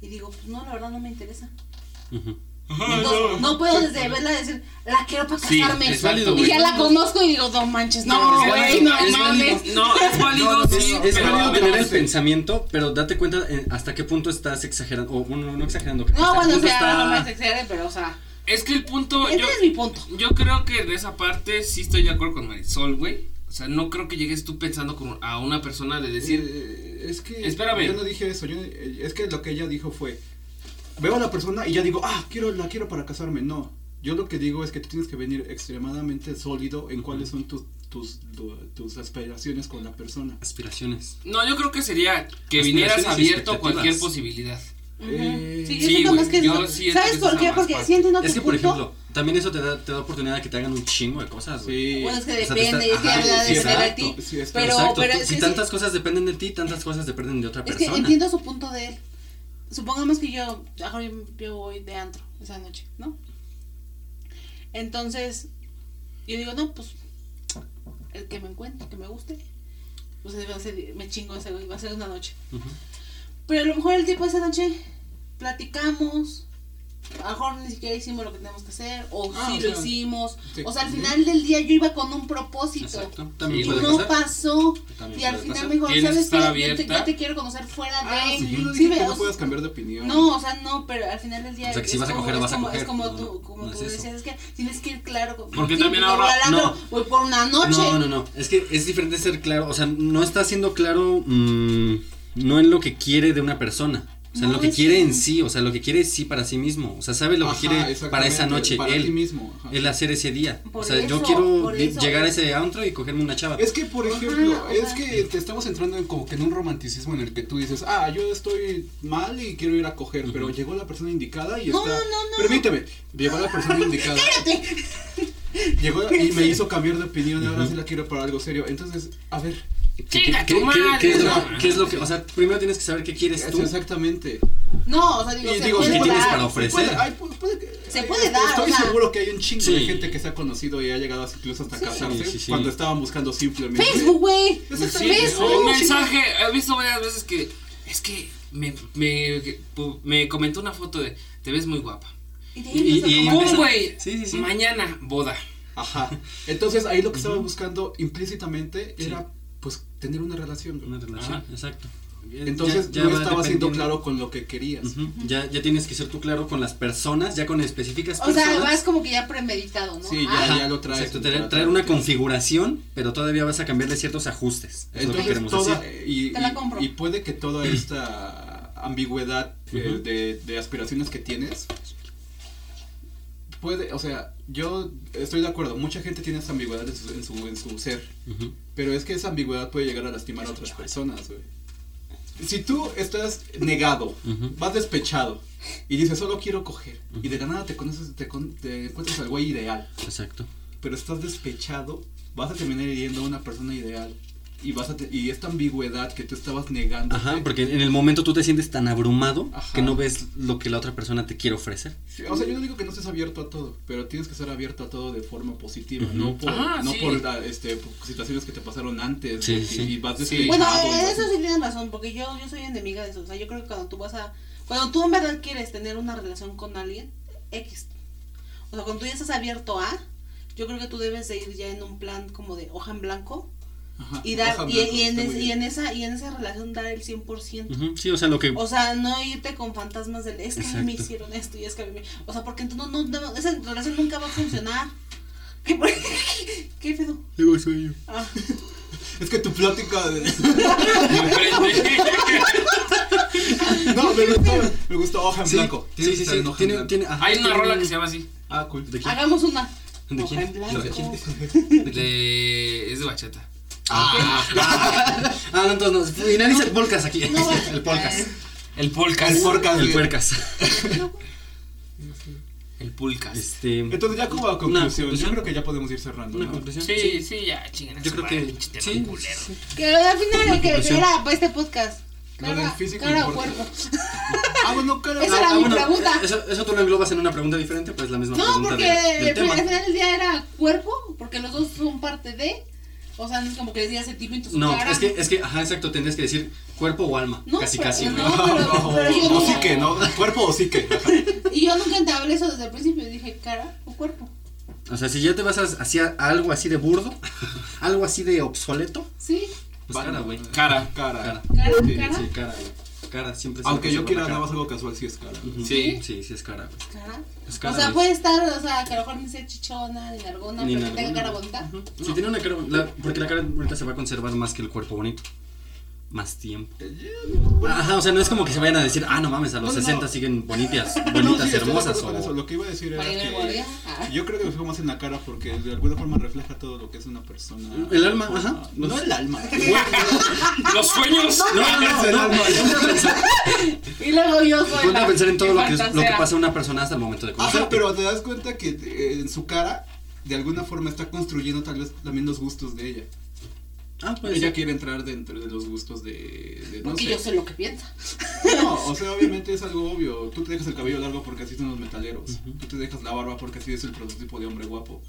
[SPEAKER 3] y digo, pues no, la verdad no me interesa. No, no puedo desde verla decir, la quiero para
[SPEAKER 1] Sí,
[SPEAKER 3] casarme.
[SPEAKER 1] es válido,
[SPEAKER 3] y ya la conozco y digo, no manches, no,
[SPEAKER 1] Es
[SPEAKER 3] güey,
[SPEAKER 1] válido,
[SPEAKER 3] no
[SPEAKER 1] es
[SPEAKER 3] mames.
[SPEAKER 1] válido. No, es válido, sí,
[SPEAKER 2] es válido tener el
[SPEAKER 4] sí.
[SPEAKER 2] pensamiento, pero date cuenta en- hasta qué punto estás exagerando, o bueno, no exagerando.
[SPEAKER 3] No, bueno, o sea,
[SPEAKER 2] está-
[SPEAKER 3] no me exagere, pero, o sea,
[SPEAKER 1] Es que el punto,
[SPEAKER 3] este
[SPEAKER 1] yo,
[SPEAKER 3] es mi punto.
[SPEAKER 1] yo creo que en esa parte sí estoy de acuerdo con Marisol, güey, o sea, no creo que llegues tú pensando con, a una persona de decir,
[SPEAKER 4] Eh, es que
[SPEAKER 1] Espérame.
[SPEAKER 4] yo no dije eso, yo, eh, es que lo que ella dijo fue, veo a la persona y ya digo, ah, quiero, la quiero para casarme, no. Yo lo que digo es que tú tienes que venir extremadamente sólido en cuáles son tus, tus, tu- tus aspiraciones con la persona.
[SPEAKER 2] Aspiraciones.
[SPEAKER 1] no, yo creo que sería que vinieras abierto a cualquier posibilidad.
[SPEAKER 3] Ujú.
[SPEAKER 4] Eh,
[SPEAKER 3] sí, yo
[SPEAKER 1] sí,
[SPEAKER 3] siento
[SPEAKER 1] güey,
[SPEAKER 3] más que
[SPEAKER 1] yo siento
[SPEAKER 3] ¿Sabes por qué? Porque entiendo tu
[SPEAKER 2] Es que, por
[SPEAKER 3] punto.
[SPEAKER 2] ejemplo, también eso te da, te da oportunidad de que te hagan un chingo de cosas.
[SPEAKER 4] Sí.
[SPEAKER 3] Bueno, es que
[SPEAKER 2] O sea, te
[SPEAKER 3] depende,
[SPEAKER 2] está-
[SPEAKER 3] es que
[SPEAKER 2] ajá,
[SPEAKER 3] habla
[SPEAKER 2] sí,
[SPEAKER 3] de, ti.
[SPEAKER 4] Sí,
[SPEAKER 3] pero, pero es
[SPEAKER 2] si
[SPEAKER 3] que
[SPEAKER 2] tantas cosas dependen de ti, tantas cosas dependen de otra
[SPEAKER 3] es que
[SPEAKER 2] persona.
[SPEAKER 3] entiendo su punto de él. Supongamos que yo, ahora yo- voy de antro esa noche, ¿no? Entonces, yo digo, no, pues, el que me encuentre, que me guste, pues va a ser- me chingo ese güey, va a ser una noche. Pero a lo mejor el tipo esa noche platicamos, a lo mejor ni siquiera hicimos lo que tenemos que hacer, o
[SPEAKER 4] Ah,
[SPEAKER 3] sí
[SPEAKER 4] o
[SPEAKER 3] lo hicimos.
[SPEAKER 4] sí.
[SPEAKER 3] O sea, al final del día yo iba con un propósito.
[SPEAKER 2] Exacto.
[SPEAKER 3] Y
[SPEAKER 2] También
[SPEAKER 3] no
[SPEAKER 2] pasar.
[SPEAKER 3] pasó.
[SPEAKER 2] También
[SPEAKER 3] Y al final
[SPEAKER 2] pasar.
[SPEAKER 3] me dijo, ¿sabes qué? Yo te,
[SPEAKER 1] abierta.
[SPEAKER 3] yo te quiero conocer fuera de.
[SPEAKER 4] Ah, sí, yo no dije que puedas cambiar de opinión.
[SPEAKER 3] No, o sea, no, pero al final del día.
[SPEAKER 2] O sea, que si vas a
[SPEAKER 3] como-
[SPEAKER 2] coger,
[SPEAKER 3] es
[SPEAKER 2] vas a coger,
[SPEAKER 3] Es como
[SPEAKER 2] no,
[SPEAKER 3] tú, como
[SPEAKER 2] no
[SPEAKER 3] tú
[SPEAKER 2] es eso.
[SPEAKER 3] decías, es que tienes que ir claro. con-
[SPEAKER 1] Porque también ahora-
[SPEAKER 2] no.
[SPEAKER 3] Voy por una noche.
[SPEAKER 2] No, no, no. Es que es diferente ser claro. O sea, no está siendo claro. mm, no en lo que quiere de una persona. O sea,
[SPEAKER 3] No,
[SPEAKER 2] lo que quiere en sí. O sea, lo que quiere sí para sí mismo. O sea, sabe lo que quiere para esa noche.
[SPEAKER 4] para ti
[SPEAKER 2] él.
[SPEAKER 4] mismo, ajá.
[SPEAKER 2] Él hacer ese día.
[SPEAKER 3] Por
[SPEAKER 2] o sea, yo quiero
[SPEAKER 3] eso.
[SPEAKER 2] llegar a ese antro y cogerme una chava.
[SPEAKER 4] Es que, por ejemplo, es que te estamos entrando en como que en un romanticismo en el que tú dices, ah, yo estoy mal y quiero ir a coger, pero llegó la persona indicada y
[SPEAKER 3] No,
[SPEAKER 4] está...
[SPEAKER 3] no, no.
[SPEAKER 4] Permíteme, llegó la persona indicada. Llegó y me hizo cambiar de opinión y ahora sí la quiero para algo serio. Entonces, a ver,
[SPEAKER 2] ¿Qué,
[SPEAKER 1] Chinga
[SPEAKER 2] qué-
[SPEAKER 1] tu
[SPEAKER 2] qué-
[SPEAKER 1] madre,
[SPEAKER 2] qué es lo,
[SPEAKER 1] no.
[SPEAKER 2] qué es lo que.? O sea, primero tienes que saber qué quieres
[SPEAKER 4] es
[SPEAKER 2] tú.
[SPEAKER 4] exactamente.
[SPEAKER 3] No, o sea, digo,
[SPEAKER 4] Y
[SPEAKER 3] se
[SPEAKER 4] digo,
[SPEAKER 3] puede
[SPEAKER 2] ¿qué tienes
[SPEAKER 3] dar.
[SPEAKER 2] para ofrecer?
[SPEAKER 4] Puede- ay, pu- puede que-
[SPEAKER 3] Se puede dar,
[SPEAKER 4] Estoy
[SPEAKER 3] o sea.
[SPEAKER 4] seguro que hay un chingo
[SPEAKER 2] Sí.
[SPEAKER 4] de gente que se ha conocido y ha llegado incluso hasta
[SPEAKER 3] Sí.
[SPEAKER 4] casarse
[SPEAKER 2] Sí, sí, sí.
[SPEAKER 4] cuando estaban buscando simplemente.
[SPEAKER 3] Facebook, güey. Facebook.
[SPEAKER 1] Un mensaje, he visto varias veces que es que me, me, comentó una foto de te ves muy guapa.
[SPEAKER 3] Y
[SPEAKER 1] ¡Pum, güey!
[SPEAKER 2] Sí, sí, sí.
[SPEAKER 1] Mañana, boda.
[SPEAKER 4] Ajá. Entonces ahí lo que estaba buscando implícitamente era pues tener una relación.
[SPEAKER 2] Una relación,
[SPEAKER 1] Ajá.
[SPEAKER 2] exacto.
[SPEAKER 4] Entonces
[SPEAKER 2] Ya- ya
[SPEAKER 4] no estaba siendo claro con lo que querías.
[SPEAKER 2] Ya, ya tienes que ser tú claro con las personas, ya con específicas
[SPEAKER 3] O
[SPEAKER 2] personas.
[SPEAKER 3] sea, vas como que ya premeditado, ¿no?
[SPEAKER 4] Sí, ya,
[SPEAKER 3] Ah,
[SPEAKER 4] ya lo traes.
[SPEAKER 2] Exacto, traer, una configuración, pero todavía vas a cambiarle ciertos ajustes. Es lo que
[SPEAKER 4] Entonces
[SPEAKER 2] queremos
[SPEAKER 4] toda
[SPEAKER 2] decir.
[SPEAKER 4] y,
[SPEAKER 3] Te la compro.
[SPEAKER 4] y puede que toda esta ambigüedad eh, de, de aspiraciones que tienes puede, o sea, yo estoy de acuerdo, mucha gente tiene esa ambigüedad en su, en su, en su ser, pero es que esa ambigüedad puede llegar a lastimar a otras personas, güey. Si tú estás negado, vas despechado y dices solo quiero coger y de la nada te conoces, te, con- te encuentras al güey ideal,
[SPEAKER 2] Exacto.
[SPEAKER 4] pero estás despechado, vas a terminar hiriendo a una persona ideal. Y vas a te- y esta ambigüedad que tú estabas negando.
[SPEAKER 2] Ajá, porque en el momento tú te sientes tan abrumado
[SPEAKER 4] Ajá.
[SPEAKER 2] que no ves lo que la otra persona te quiere ofrecer.
[SPEAKER 4] Sí, o sea, yo no digo que no estés abierto a todo, pero tienes que estar abierto a todo de forma positiva,
[SPEAKER 2] Ujú.
[SPEAKER 4] no por,
[SPEAKER 1] Ajá,
[SPEAKER 4] no
[SPEAKER 1] sí.
[SPEAKER 4] por la- este, por situaciones que te pasaron antes
[SPEAKER 2] Sí, sí.
[SPEAKER 4] y vas.
[SPEAKER 3] Bueno,
[SPEAKER 4] y
[SPEAKER 3] eso sí tienes razón, porque yo, yo soy enemiga de eso. O sea, yo creo que cuando tú vas a. Cuando tú en verdad quieres tener una relación con alguien, X. O sea, cuando tú ya estás abierto a, yo creo que tú debes de ir ya en un plan como de hoja en blanco
[SPEAKER 4] Ajá,
[SPEAKER 3] y dar y, y en, es- y en esa y en esa relación dar el 100%.
[SPEAKER 2] Ujú, Sí, o sea, lo que...
[SPEAKER 3] O sea, no irte con fantasmas del es que a mí me
[SPEAKER 2] Exacto.
[SPEAKER 3] hicieron esto y es que a mí me... O sea, porque entonces no, no, no, esa relación nunca va a funcionar. ¿Qué, ¿Qué pedo?
[SPEAKER 2] Luego sueño.
[SPEAKER 3] Ah.
[SPEAKER 4] Es que tu plática de... No, me gustó, me gustó hoja en
[SPEAKER 2] Sí,
[SPEAKER 4] blanco.
[SPEAKER 2] sí, sí, sí,
[SPEAKER 4] en hoja en
[SPEAKER 2] tiene, tiene, ajá,
[SPEAKER 1] Hay una
[SPEAKER 2] tiene-
[SPEAKER 1] rola que se llama así.
[SPEAKER 4] Ah, cool.
[SPEAKER 2] ¿De quién?
[SPEAKER 3] Hagamos una.
[SPEAKER 2] ¿De
[SPEAKER 3] Hoja
[SPEAKER 2] quién?
[SPEAKER 3] en blanco.
[SPEAKER 2] ¿De quién?
[SPEAKER 1] De. Es de bachata.
[SPEAKER 2] Ah, ah, ah, no, entonces no. Finaliza el podcast aquí.
[SPEAKER 3] No,
[SPEAKER 2] el podcast.
[SPEAKER 3] eh,
[SPEAKER 1] El polcas.
[SPEAKER 4] El podcast.
[SPEAKER 2] El puercas.
[SPEAKER 1] El pulcas.
[SPEAKER 2] Este.
[SPEAKER 4] Entonces ya como a conclusión,
[SPEAKER 2] conclusión.
[SPEAKER 4] yo creo que ya podemos ir cerrando.
[SPEAKER 2] Una
[SPEAKER 4] ¿no?
[SPEAKER 2] conclusión.
[SPEAKER 1] Sí, sí, ya, chingan.
[SPEAKER 2] Yo creo que. Sí,
[SPEAKER 1] culero.
[SPEAKER 2] sí.
[SPEAKER 3] Que al final lo que era para este podcast.
[SPEAKER 4] Lo del
[SPEAKER 3] Cara,
[SPEAKER 4] físico
[SPEAKER 3] cara o cuerpo.
[SPEAKER 4] Ah, bueno, cara.
[SPEAKER 3] Esa era mi pregunta.
[SPEAKER 2] Eso, eso tú lo englobas en una pregunta diferente, pues la misma
[SPEAKER 3] No,
[SPEAKER 2] pregunta
[SPEAKER 3] porque
[SPEAKER 2] del- del
[SPEAKER 3] al final del día era cuerpo, porque los dos son parte de. O sea, no es como que les digas el tipo en tu
[SPEAKER 2] No,
[SPEAKER 3] cara.
[SPEAKER 2] es que, es que, ajá, exacto, tendrías que decir cuerpo o alma.
[SPEAKER 3] No,
[SPEAKER 2] casi,
[SPEAKER 3] pero-
[SPEAKER 2] casi.
[SPEAKER 3] no,
[SPEAKER 2] güey.
[SPEAKER 3] pero- pero yo no-
[SPEAKER 4] sí que, ¿no? Cuerpo o sí que. Ajá.
[SPEAKER 3] Y yo nunca entablé eso desde el principio. Dije cara o cuerpo.
[SPEAKER 2] O sea, si ya te vas a- hacia algo así de burdo, algo así de obsoleto,
[SPEAKER 3] Sí,
[SPEAKER 2] pues cara, güey.
[SPEAKER 1] Cara.
[SPEAKER 4] Cara.
[SPEAKER 2] Cara.
[SPEAKER 3] cara,
[SPEAKER 4] Sí,
[SPEAKER 3] cara.
[SPEAKER 2] Sí, cara, güey. Cara, siempre se
[SPEAKER 4] Aunque yo quiera nada más algo casual, sí es cara.
[SPEAKER 2] Ujú.
[SPEAKER 1] Sí.
[SPEAKER 2] Sí, sí es cara, güey.
[SPEAKER 3] cara.
[SPEAKER 2] Es cara,
[SPEAKER 3] o sea, puede estar, o sea, que a lo mejor ni sea chichona, ni nalgona,
[SPEAKER 2] Ni
[SPEAKER 3] pero que tenga cara bonita.
[SPEAKER 2] Si tiene una cara, la- porque la cara bonita se va a conservar más que el cuerpo bonito. Más tiempo. Ajá, o sea, no es como que se vayan a decir, ah, no mames, a los
[SPEAKER 4] No, no,
[SPEAKER 2] 60
[SPEAKER 4] no.
[SPEAKER 2] siguen bonitas,
[SPEAKER 4] No,
[SPEAKER 2] bonitas,
[SPEAKER 4] sí,
[SPEAKER 2] hermosas.
[SPEAKER 4] eso.
[SPEAKER 2] O...
[SPEAKER 4] Lo que iba a decir era que.
[SPEAKER 3] Ah.
[SPEAKER 4] yo creo que me fijo más en la cara porque de alguna forma refleja todo lo que es una persona.
[SPEAKER 2] El alma,
[SPEAKER 4] Forma-
[SPEAKER 2] ajá.
[SPEAKER 4] No el alma.
[SPEAKER 1] Los sueños.
[SPEAKER 2] No, no, no,
[SPEAKER 3] Y luego yo soy.
[SPEAKER 2] ponte a pensar en todo lo que, lo que pasa a una persona hasta el momento de conocer.
[SPEAKER 4] Ajá, pero te das cuenta que eh, en su cara, de alguna forma, está construyendo tal vez también los gustos de ella.
[SPEAKER 2] Ah, pues
[SPEAKER 4] ella quiere entrar dentro de los gustos de. de no
[SPEAKER 3] Porque
[SPEAKER 4] sé.
[SPEAKER 3] yo sé lo que piensa.
[SPEAKER 4] No, o sea, obviamente es algo obvio. Tú te dejas el cabello largo porque así son los metaleros. Tú te dejas la barba porque así es el prototipo de hombre guapo.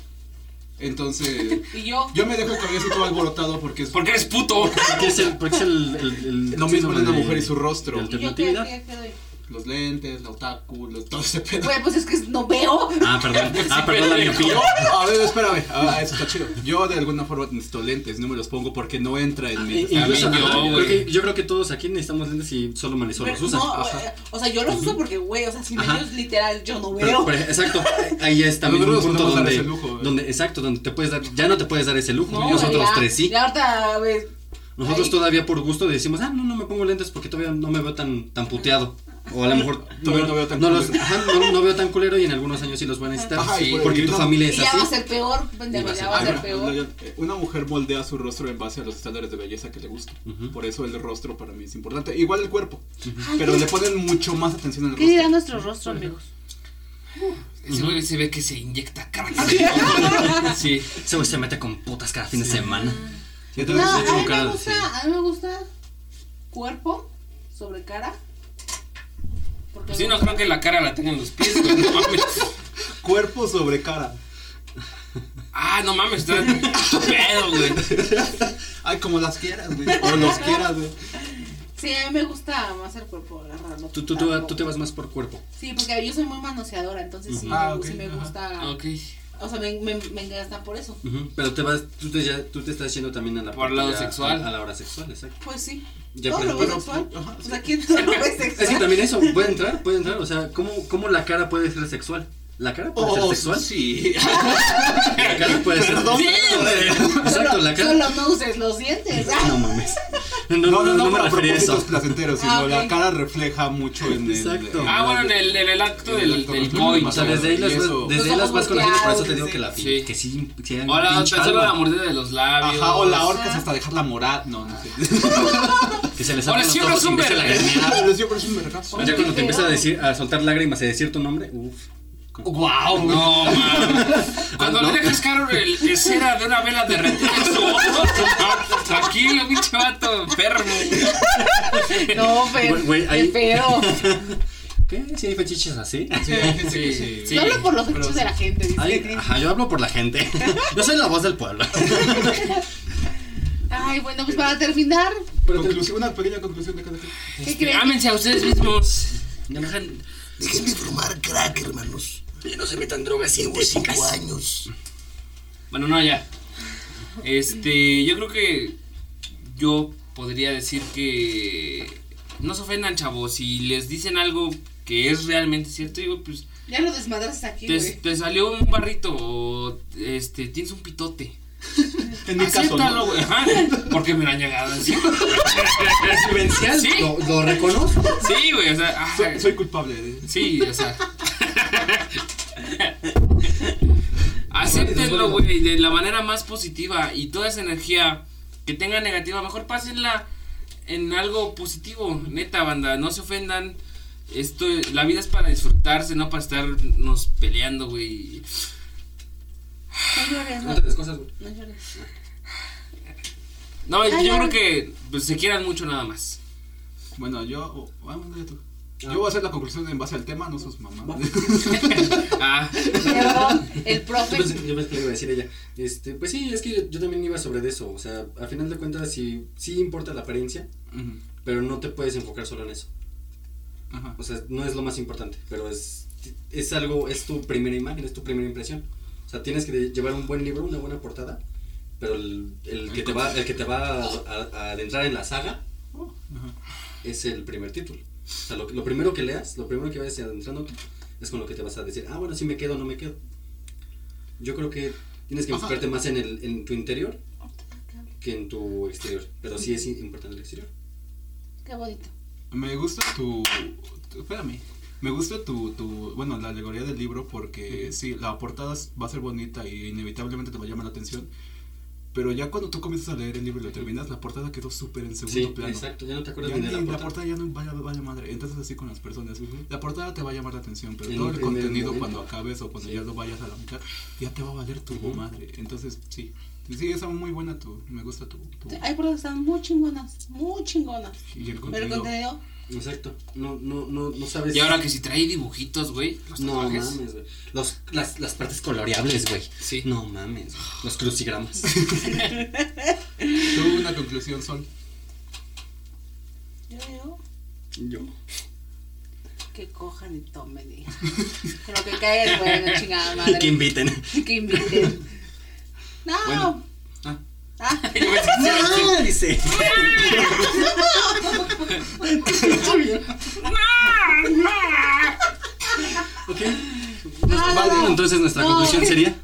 [SPEAKER 4] Entonces,
[SPEAKER 3] Y yo.
[SPEAKER 4] yo me dejo el cabello así todo alborotado porque es
[SPEAKER 1] Porque eres puto.
[SPEAKER 2] Porque es el, porque es el, el- el
[SPEAKER 4] lo mismo en una mujer y su rostro.
[SPEAKER 3] ¿Y yo qué,
[SPEAKER 2] alternatividad.
[SPEAKER 3] qué, qué doy?
[SPEAKER 4] Los lentes, la otaku, los, todo ese pedo.
[SPEAKER 3] Güey, pues es que no veo.
[SPEAKER 2] Ah, perdón. Ah, perdón, la miopía.
[SPEAKER 4] A ver, espérame. Ah, eso está chido. Yo de alguna forma necesito lentes, no me los pongo porque no entra en mi.
[SPEAKER 2] Incluso,
[SPEAKER 1] También yo, güey.
[SPEAKER 2] creo que- yo creo que todos aquí necesitamos lentes y solo Marisol los usa.
[SPEAKER 3] no,
[SPEAKER 2] Ajá.
[SPEAKER 3] eh, o sea, yo los uso porque, güey, o sea, si me
[SPEAKER 2] Ajá.
[SPEAKER 3] ves literal, yo no veo.
[SPEAKER 2] pero, exacto, ahí es también un punto donde,
[SPEAKER 4] ese lujo, güey.
[SPEAKER 2] donde, exacto, donde te puedes dar, ya no te puedes dar ese lujo,
[SPEAKER 3] No,
[SPEAKER 2] nosotros
[SPEAKER 3] ya,
[SPEAKER 2] tres sí.
[SPEAKER 3] Ya ahorita, güey.
[SPEAKER 2] Nosotros todavía por gusto decimos, ah, no, no me pongo lentes porque todavía no me veo tan, tan puteado. O a lo mejor
[SPEAKER 4] Todavía no veo tan
[SPEAKER 2] los-
[SPEAKER 4] culero.
[SPEAKER 2] ajá, no, no veo tan culero y en algunos años sí los voy a necesitar.
[SPEAKER 4] Ajá,
[SPEAKER 2] sí,
[SPEAKER 4] por-
[SPEAKER 2] porque tu
[SPEAKER 4] no-
[SPEAKER 2] familia es
[SPEAKER 3] ya
[SPEAKER 2] así.
[SPEAKER 3] va a ser peor, pendejo,
[SPEAKER 2] va a
[SPEAKER 3] ya
[SPEAKER 2] ser-
[SPEAKER 3] va a ser
[SPEAKER 4] no,
[SPEAKER 3] peor.
[SPEAKER 4] no, yo- Una mujer moldea su rostro en base a los estándares de belleza que le gusta.
[SPEAKER 2] Ujú.
[SPEAKER 4] Por eso el rostro para mí es importante. Igual el cuerpo.
[SPEAKER 3] Ay,
[SPEAKER 4] Pero
[SPEAKER 3] ¿qué-
[SPEAKER 4] le ponen mucho más atención al
[SPEAKER 3] ¿Qué dirá
[SPEAKER 4] rostro.
[SPEAKER 3] nuestro rostro, amigos?
[SPEAKER 1] Ese güey se ve que se inyecta crack. Sí.
[SPEAKER 2] Ese güey se mete con putas cada fin de semana.
[SPEAKER 3] No, a
[SPEAKER 2] sí,
[SPEAKER 3] mí me gusta,
[SPEAKER 2] sí.
[SPEAKER 3] a mí me gusta cuerpo sobre cara. Porque
[SPEAKER 1] Sí, no creo que la cara la tengan los pies, güey. No mames.
[SPEAKER 4] cuerpo sobre cara.
[SPEAKER 1] Ah, no mames, está pedo, güey.
[SPEAKER 4] Ay, como las quieras, güey. O los quieras, güey.
[SPEAKER 3] Sí, a mí me gusta más el cuerpo, agarrarlo.
[SPEAKER 2] Tú, tú, tú, tú te vas más por cuerpo.
[SPEAKER 3] Sí, porque yo soy muy manoseadora, entonces sí,
[SPEAKER 4] Ah,
[SPEAKER 3] sí me
[SPEAKER 4] ajá.
[SPEAKER 3] gusta.
[SPEAKER 1] Ok.
[SPEAKER 3] O sea, me, me, me engasta por eso.
[SPEAKER 2] Ujú, Pero te vas, tú te, ya, tú te estás yendo también a la
[SPEAKER 1] Por lado sexual.
[SPEAKER 2] A, a la hora sexual, exacto.
[SPEAKER 3] Pues sí.
[SPEAKER 2] Ya,
[SPEAKER 3] ¿Todo lo sexual?
[SPEAKER 4] ajá,
[SPEAKER 3] O sea, ¿quién todo lo ve sexual?
[SPEAKER 2] Es que también eso puede entrar, puede entrar. O sea, ¿cómo, cómo la cara puede ser sexual? ¿La cara puede ser
[SPEAKER 4] Oh,
[SPEAKER 2] sexual?
[SPEAKER 4] sí.
[SPEAKER 2] La cara puede ser.
[SPEAKER 4] Perdón,
[SPEAKER 2] Sí. Exacto,
[SPEAKER 3] solo,
[SPEAKER 2] la cara.
[SPEAKER 3] solo no uses los dientes.
[SPEAKER 2] No mames. No,
[SPEAKER 4] No, no, no,
[SPEAKER 2] me
[SPEAKER 4] para
[SPEAKER 2] refería a eso.
[SPEAKER 4] placenteros, sino
[SPEAKER 3] Ah, ok.
[SPEAKER 4] la cara refleja mucho en el.
[SPEAKER 2] Exacto.
[SPEAKER 4] en
[SPEAKER 1] Ah,
[SPEAKER 4] la-
[SPEAKER 1] bueno, en el, en el acto
[SPEAKER 4] el
[SPEAKER 1] del,
[SPEAKER 4] acto
[SPEAKER 1] del
[SPEAKER 4] del
[SPEAKER 1] coito.
[SPEAKER 2] O sea, desde ahí las, desde ahí las vas conociendo, por eso te digo
[SPEAKER 3] sí.
[SPEAKER 2] que la
[SPEAKER 1] Sí.
[SPEAKER 2] que sí, que
[SPEAKER 1] Ahora,
[SPEAKER 2] pinche
[SPEAKER 1] tan solo la mordida de los labios.
[SPEAKER 4] Ajá, o la ahorcas
[SPEAKER 3] Ajá.
[SPEAKER 4] hasta dejarla morada. No, no sé.
[SPEAKER 2] que se les
[SPEAKER 1] Ahora siempre es un verga.
[SPEAKER 4] Pero siempre es un vergazo.
[SPEAKER 2] Ya cuando te empieza a decir, a soltar lágrimas y decir tu nombre, uff.
[SPEAKER 1] Wow, no, man. Cuando le dejas caro el, el cera de una vela derretida en su ojo, tranquilo, pinche vato, enfermo.
[SPEAKER 3] No, pero.
[SPEAKER 2] Güey, ahí-
[SPEAKER 3] pedo.
[SPEAKER 2] ¿Qué? ¿Sí hay fetiches así?
[SPEAKER 4] Sí.
[SPEAKER 3] Yo hablo por los
[SPEAKER 4] pero
[SPEAKER 3] hechos
[SPEAKER 4] sí.
[SPEAKER 3] de la gente. dice
[SPEAKER 2] Ay,
[SPEAKER 3] que-
[SPEAKER 2] ajá, yo hablo por la gente. Yo soy la voz del pueblo.
[SPEAKER 3] Ay, bueno, pues para terminar,
[SPEAKER 4] Conclusión, una pequeña conclusión de cada quien.
[SPEAKER 3] ¿qué creen?
[SPEAKER 1] Ámense a ustedes mismos. Dejan-
[SPEAKER 7] Déjenme fumar crack, hermanos. No se metan drogas sintéticas. años.
[SPEAKER 1] Bueno, no, ya. Este, yo creo que yo podría decir que no se ofendan, chavos. Si les dicen algo que es realmente cierto, digo, pues
[SPEAKER 3] Ya lo desmadraste aquí,
[SPEAKER 1] te, salió un barrito o este, tienes un pitote.
[SPEAKER 4] En mi caso, ¿no?
[SPEAKER 1] güey. Ajá, porque me lo han llegado a decir.
[SPEAKER 2] Es
[SPEAKER 1] Sí.
[SPEAKER 2] lo, lo reconozco.
[SPEAKER 1] Sí, güey, o sea, ajá.
[SPEAKER 4] Soy, soy culpable de
[SPEAKER 1] Sí, o sea. Acéptenlo, güey, de la manera más positiva. Y toda esa energía que tenga negativa, mejor pásenla en algo positivo. Neta, banda, no se ofendan. Esto, la vida es para disfrutarse, no para estarnos peleando, güey.
[SPEAKER 3] No llores, no,
[SPEAKER 2] No te des cosas, güey.
[SPEAKER 3] no llores.
[SPEAKER 1] No,
[SPEAKER 3] Ay,
[SPEAKER 1] yo creo que pues, se quieran mucho nada más.
[SPEAKER 4] Bueno, yo. oh, ah, bueno, ya tú. Yo voy a hacer la conclusión en base al tema, no sus mamás.
[SPEAKER 1] Ah,
[SPEAKER 3] Perdón, el
[SPEAKER 2] Yo
[SPEAKER 3] profe.
[SPEAKER 2] yo pensé que le iba a decir ella. Este, pues sí, es que yo, yo también iba sobre de eso. O sea, al final de cuentas, sí, sí importa la apariencia, pero no te puedes enfocar solo en eso.
[SPEAKER 4] Ajá.
[SPEAKER 2] O sea, no es lo más importante, pero es, es algo, es tu primera imagen, es tu primera impresión. O sea, tienes que llevar un buen libro, una buena portada, pero el, el que, te va, el que te va a, a- a adentrar en la saga
[SPEAKER 4] Ajá.
[SPEAKER 2] es el primer título. O sea, lo, lo primero que leas, lo primero que vayas adentrando es con lo que te vas a decir, ah, bueno, sí me quedo o no me quedo. Yo creo que tienes que enfocarte más en, el, en tu interior que en tu exterior, pero sí es importante el exterior.
[SPEAKER 3] Qué bonito.
[SPEAKER 4] Me gusta tu, tu- Espérame. Me gusta tu, tu. Bueno, la alegoría del libro porque sí, la portada va a ser bonita y inevitablemente te va a llamar la atención. Pero ya cuando tú comienzas a leer el libro y lo terminas, la portada quedó súper en segundo
[SPEAKER 2] Sí,
[SPEAKER 4] plano.
[SPEAKER 2] exacto, ya no te acuerdas
[SPEAKER 4] Ya
[SPEAKER 2] ni de la portada.
[SPEAKER 4] la portada ya no vaya, vaya madre. Entonces así con las personas. La portada te va a llamar la atención, pero
[SPEAKER 2] En
[SPEAKER 4] todo el contenido cuando acabes o cuando
[SPEAKER 2] Sí.
[SPEAKER 4] ya lo vayas a la mitad, ya te va a valer tu madre. Entonces sí. Sí, esa muy buena tu. Me gusta tu. tu-
[SPEAKER 3] Hay pruebas que están muy chingonas, muy chingonas.
[SPEAKER 4] y el
[SPEAKER 3] Pero el
[SPEAKER 4] contenido.
[SPEAKER 2] Exacto, no, no, no, no sabes.
[SPEAKER 1] y ahora que si trae dibujitos, güey, los
[SPEAKER 2] No
[SPEAKER 1] tatuajes.
[SPEAKER 2] mames, güey. Los, las, las partes coloreables, güey.
[SPEAKER 1] Sí.
[SPEAKER 2] No mames, güey. Los crucigramas.
[SPEAKER 4] Tú una conclusión, Sol.
[SPEAKER 3] yo digo
[SPEAKER 2] Yo.
[SPEAKER 3] que cojan y tomen y. Lo que caiga es bueno, chingada madre.
[SPEAKER 2] Que inviten.
[SPEAKER 3] Que inviten. No.
[SPEAKER 4] Bueno.
[SPEAKER 2] Ah.
[SPEAKER 3] Ah.
[SPEAKER 2] No, dice. ok.
[SPEAKER 3] no, no,
[SPEAKER 2] Vale,
[SPEAKER 3] no.
[SPEAKER 2] entonces nuestra
[SPEAKER 3] No.
[SPEAKER 2] conclusión sería.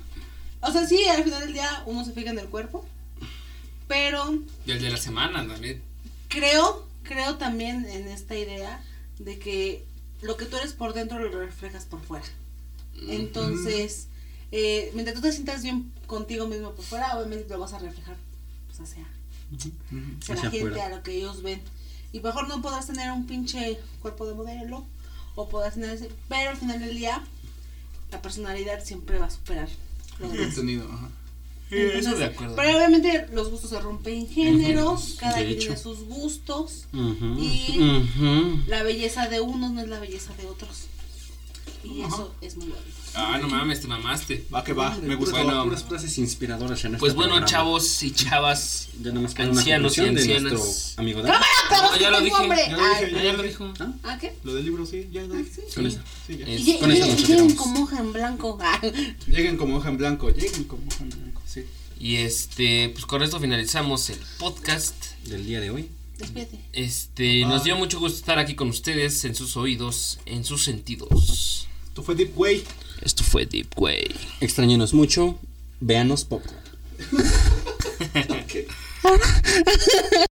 [SPEAKER 3] O sea, sí, al final del día uno se fija en el cuerpo. Pero
[SPEAKER 1] Y el de la semana también.
[SPEAKER 3] creo, creo también en esta idea de que lo que tú eres por dentro lo reflejas por fuera. Entonces, eh, mientras tú te sientas bien contigo mismo por fuera, obviamente lo vas a reflejar hacia, hacia la gente, a lo que ellos ven. Y mejor no podrás tener un pinche cuerpo de modelo, o podrás tener ese, pero al final del día, la personalidad siempre va a superar lo demás.
[SPEAKER 4] Contenido, ajá.
[SPEAKER 3] Entonces,
[SPEAKER 1] de acuerdo.
[SPEAKER 3] Pero obviamente los gustos se rompen géneros, cada quien tiene sus gustos. Y-. La belleza de unos no es la belleza de otros. Y eso es muy bonito.
[SPEAKER 1] Ah, no mames, te mamaste.
[SPEAKER 4] Va que va, me gustó.
[SPEAKER 1] Bueno.
[SPEAKER 2] Puras frases inspiradoras en
[SPEAKER 1] Pues
[SPEAKER 2] este
[SPEAKER 1] bueno,
[SPEAKER 2] programa.
[SPEAKER 1] chavos y chavas.
[SPEAKER 2] Ya nada más queda una
[SPEAKER 1] ancianos y
[SPEAKER 2] conclusión de
[SPEAKER 1] ancianas.
[SPEAKER 2] nuestro amigo Dan.
[SPEAKER 1] No, ya lo dije.
[SPEAKER 3] hambre.
[SPEAKER 1] Ya lo
[SPEAKER 3] Ay.
[SPEAKER 1] dije, ya lo dijo.
[SPEAKER 3] ¿Ah, qué?
[SPEAKER 4] Lo del libro, sí, ya lo dije.
[SPEAKER 2] Con eso.
[SPEAKER 4] Sí, ya.
[SPEAKER 1] Es-
[SPEAKER 3] Y,
[SPEAKER 2] con eso nos
[SPEAKER 3] lleguen
[SPEAKER 2] retiramos.
[SPEAKER 3] como hoja en blanco. Ah.
[SPEAKER 4] Lleguen como hoja en blanco, lleguen como hoja en blanco, sí.
[SPEAKER 1] Y este, pues con esto finalizamos el podcast.
[SPEAKER 2] Del día de hoy.
[SPEAKER 3] Despídete.
[SPEAKER 1] Este, nos dio mucho gusto estar aquí con ustedes, en sus oídos, en sus sentidos.
[SPEAKER 4] Esto fue Deep Way.
[SPEAKER 1] Esto fue Deep Way.
[SPEAKER 2] Extrañenos mucho, véanos poco.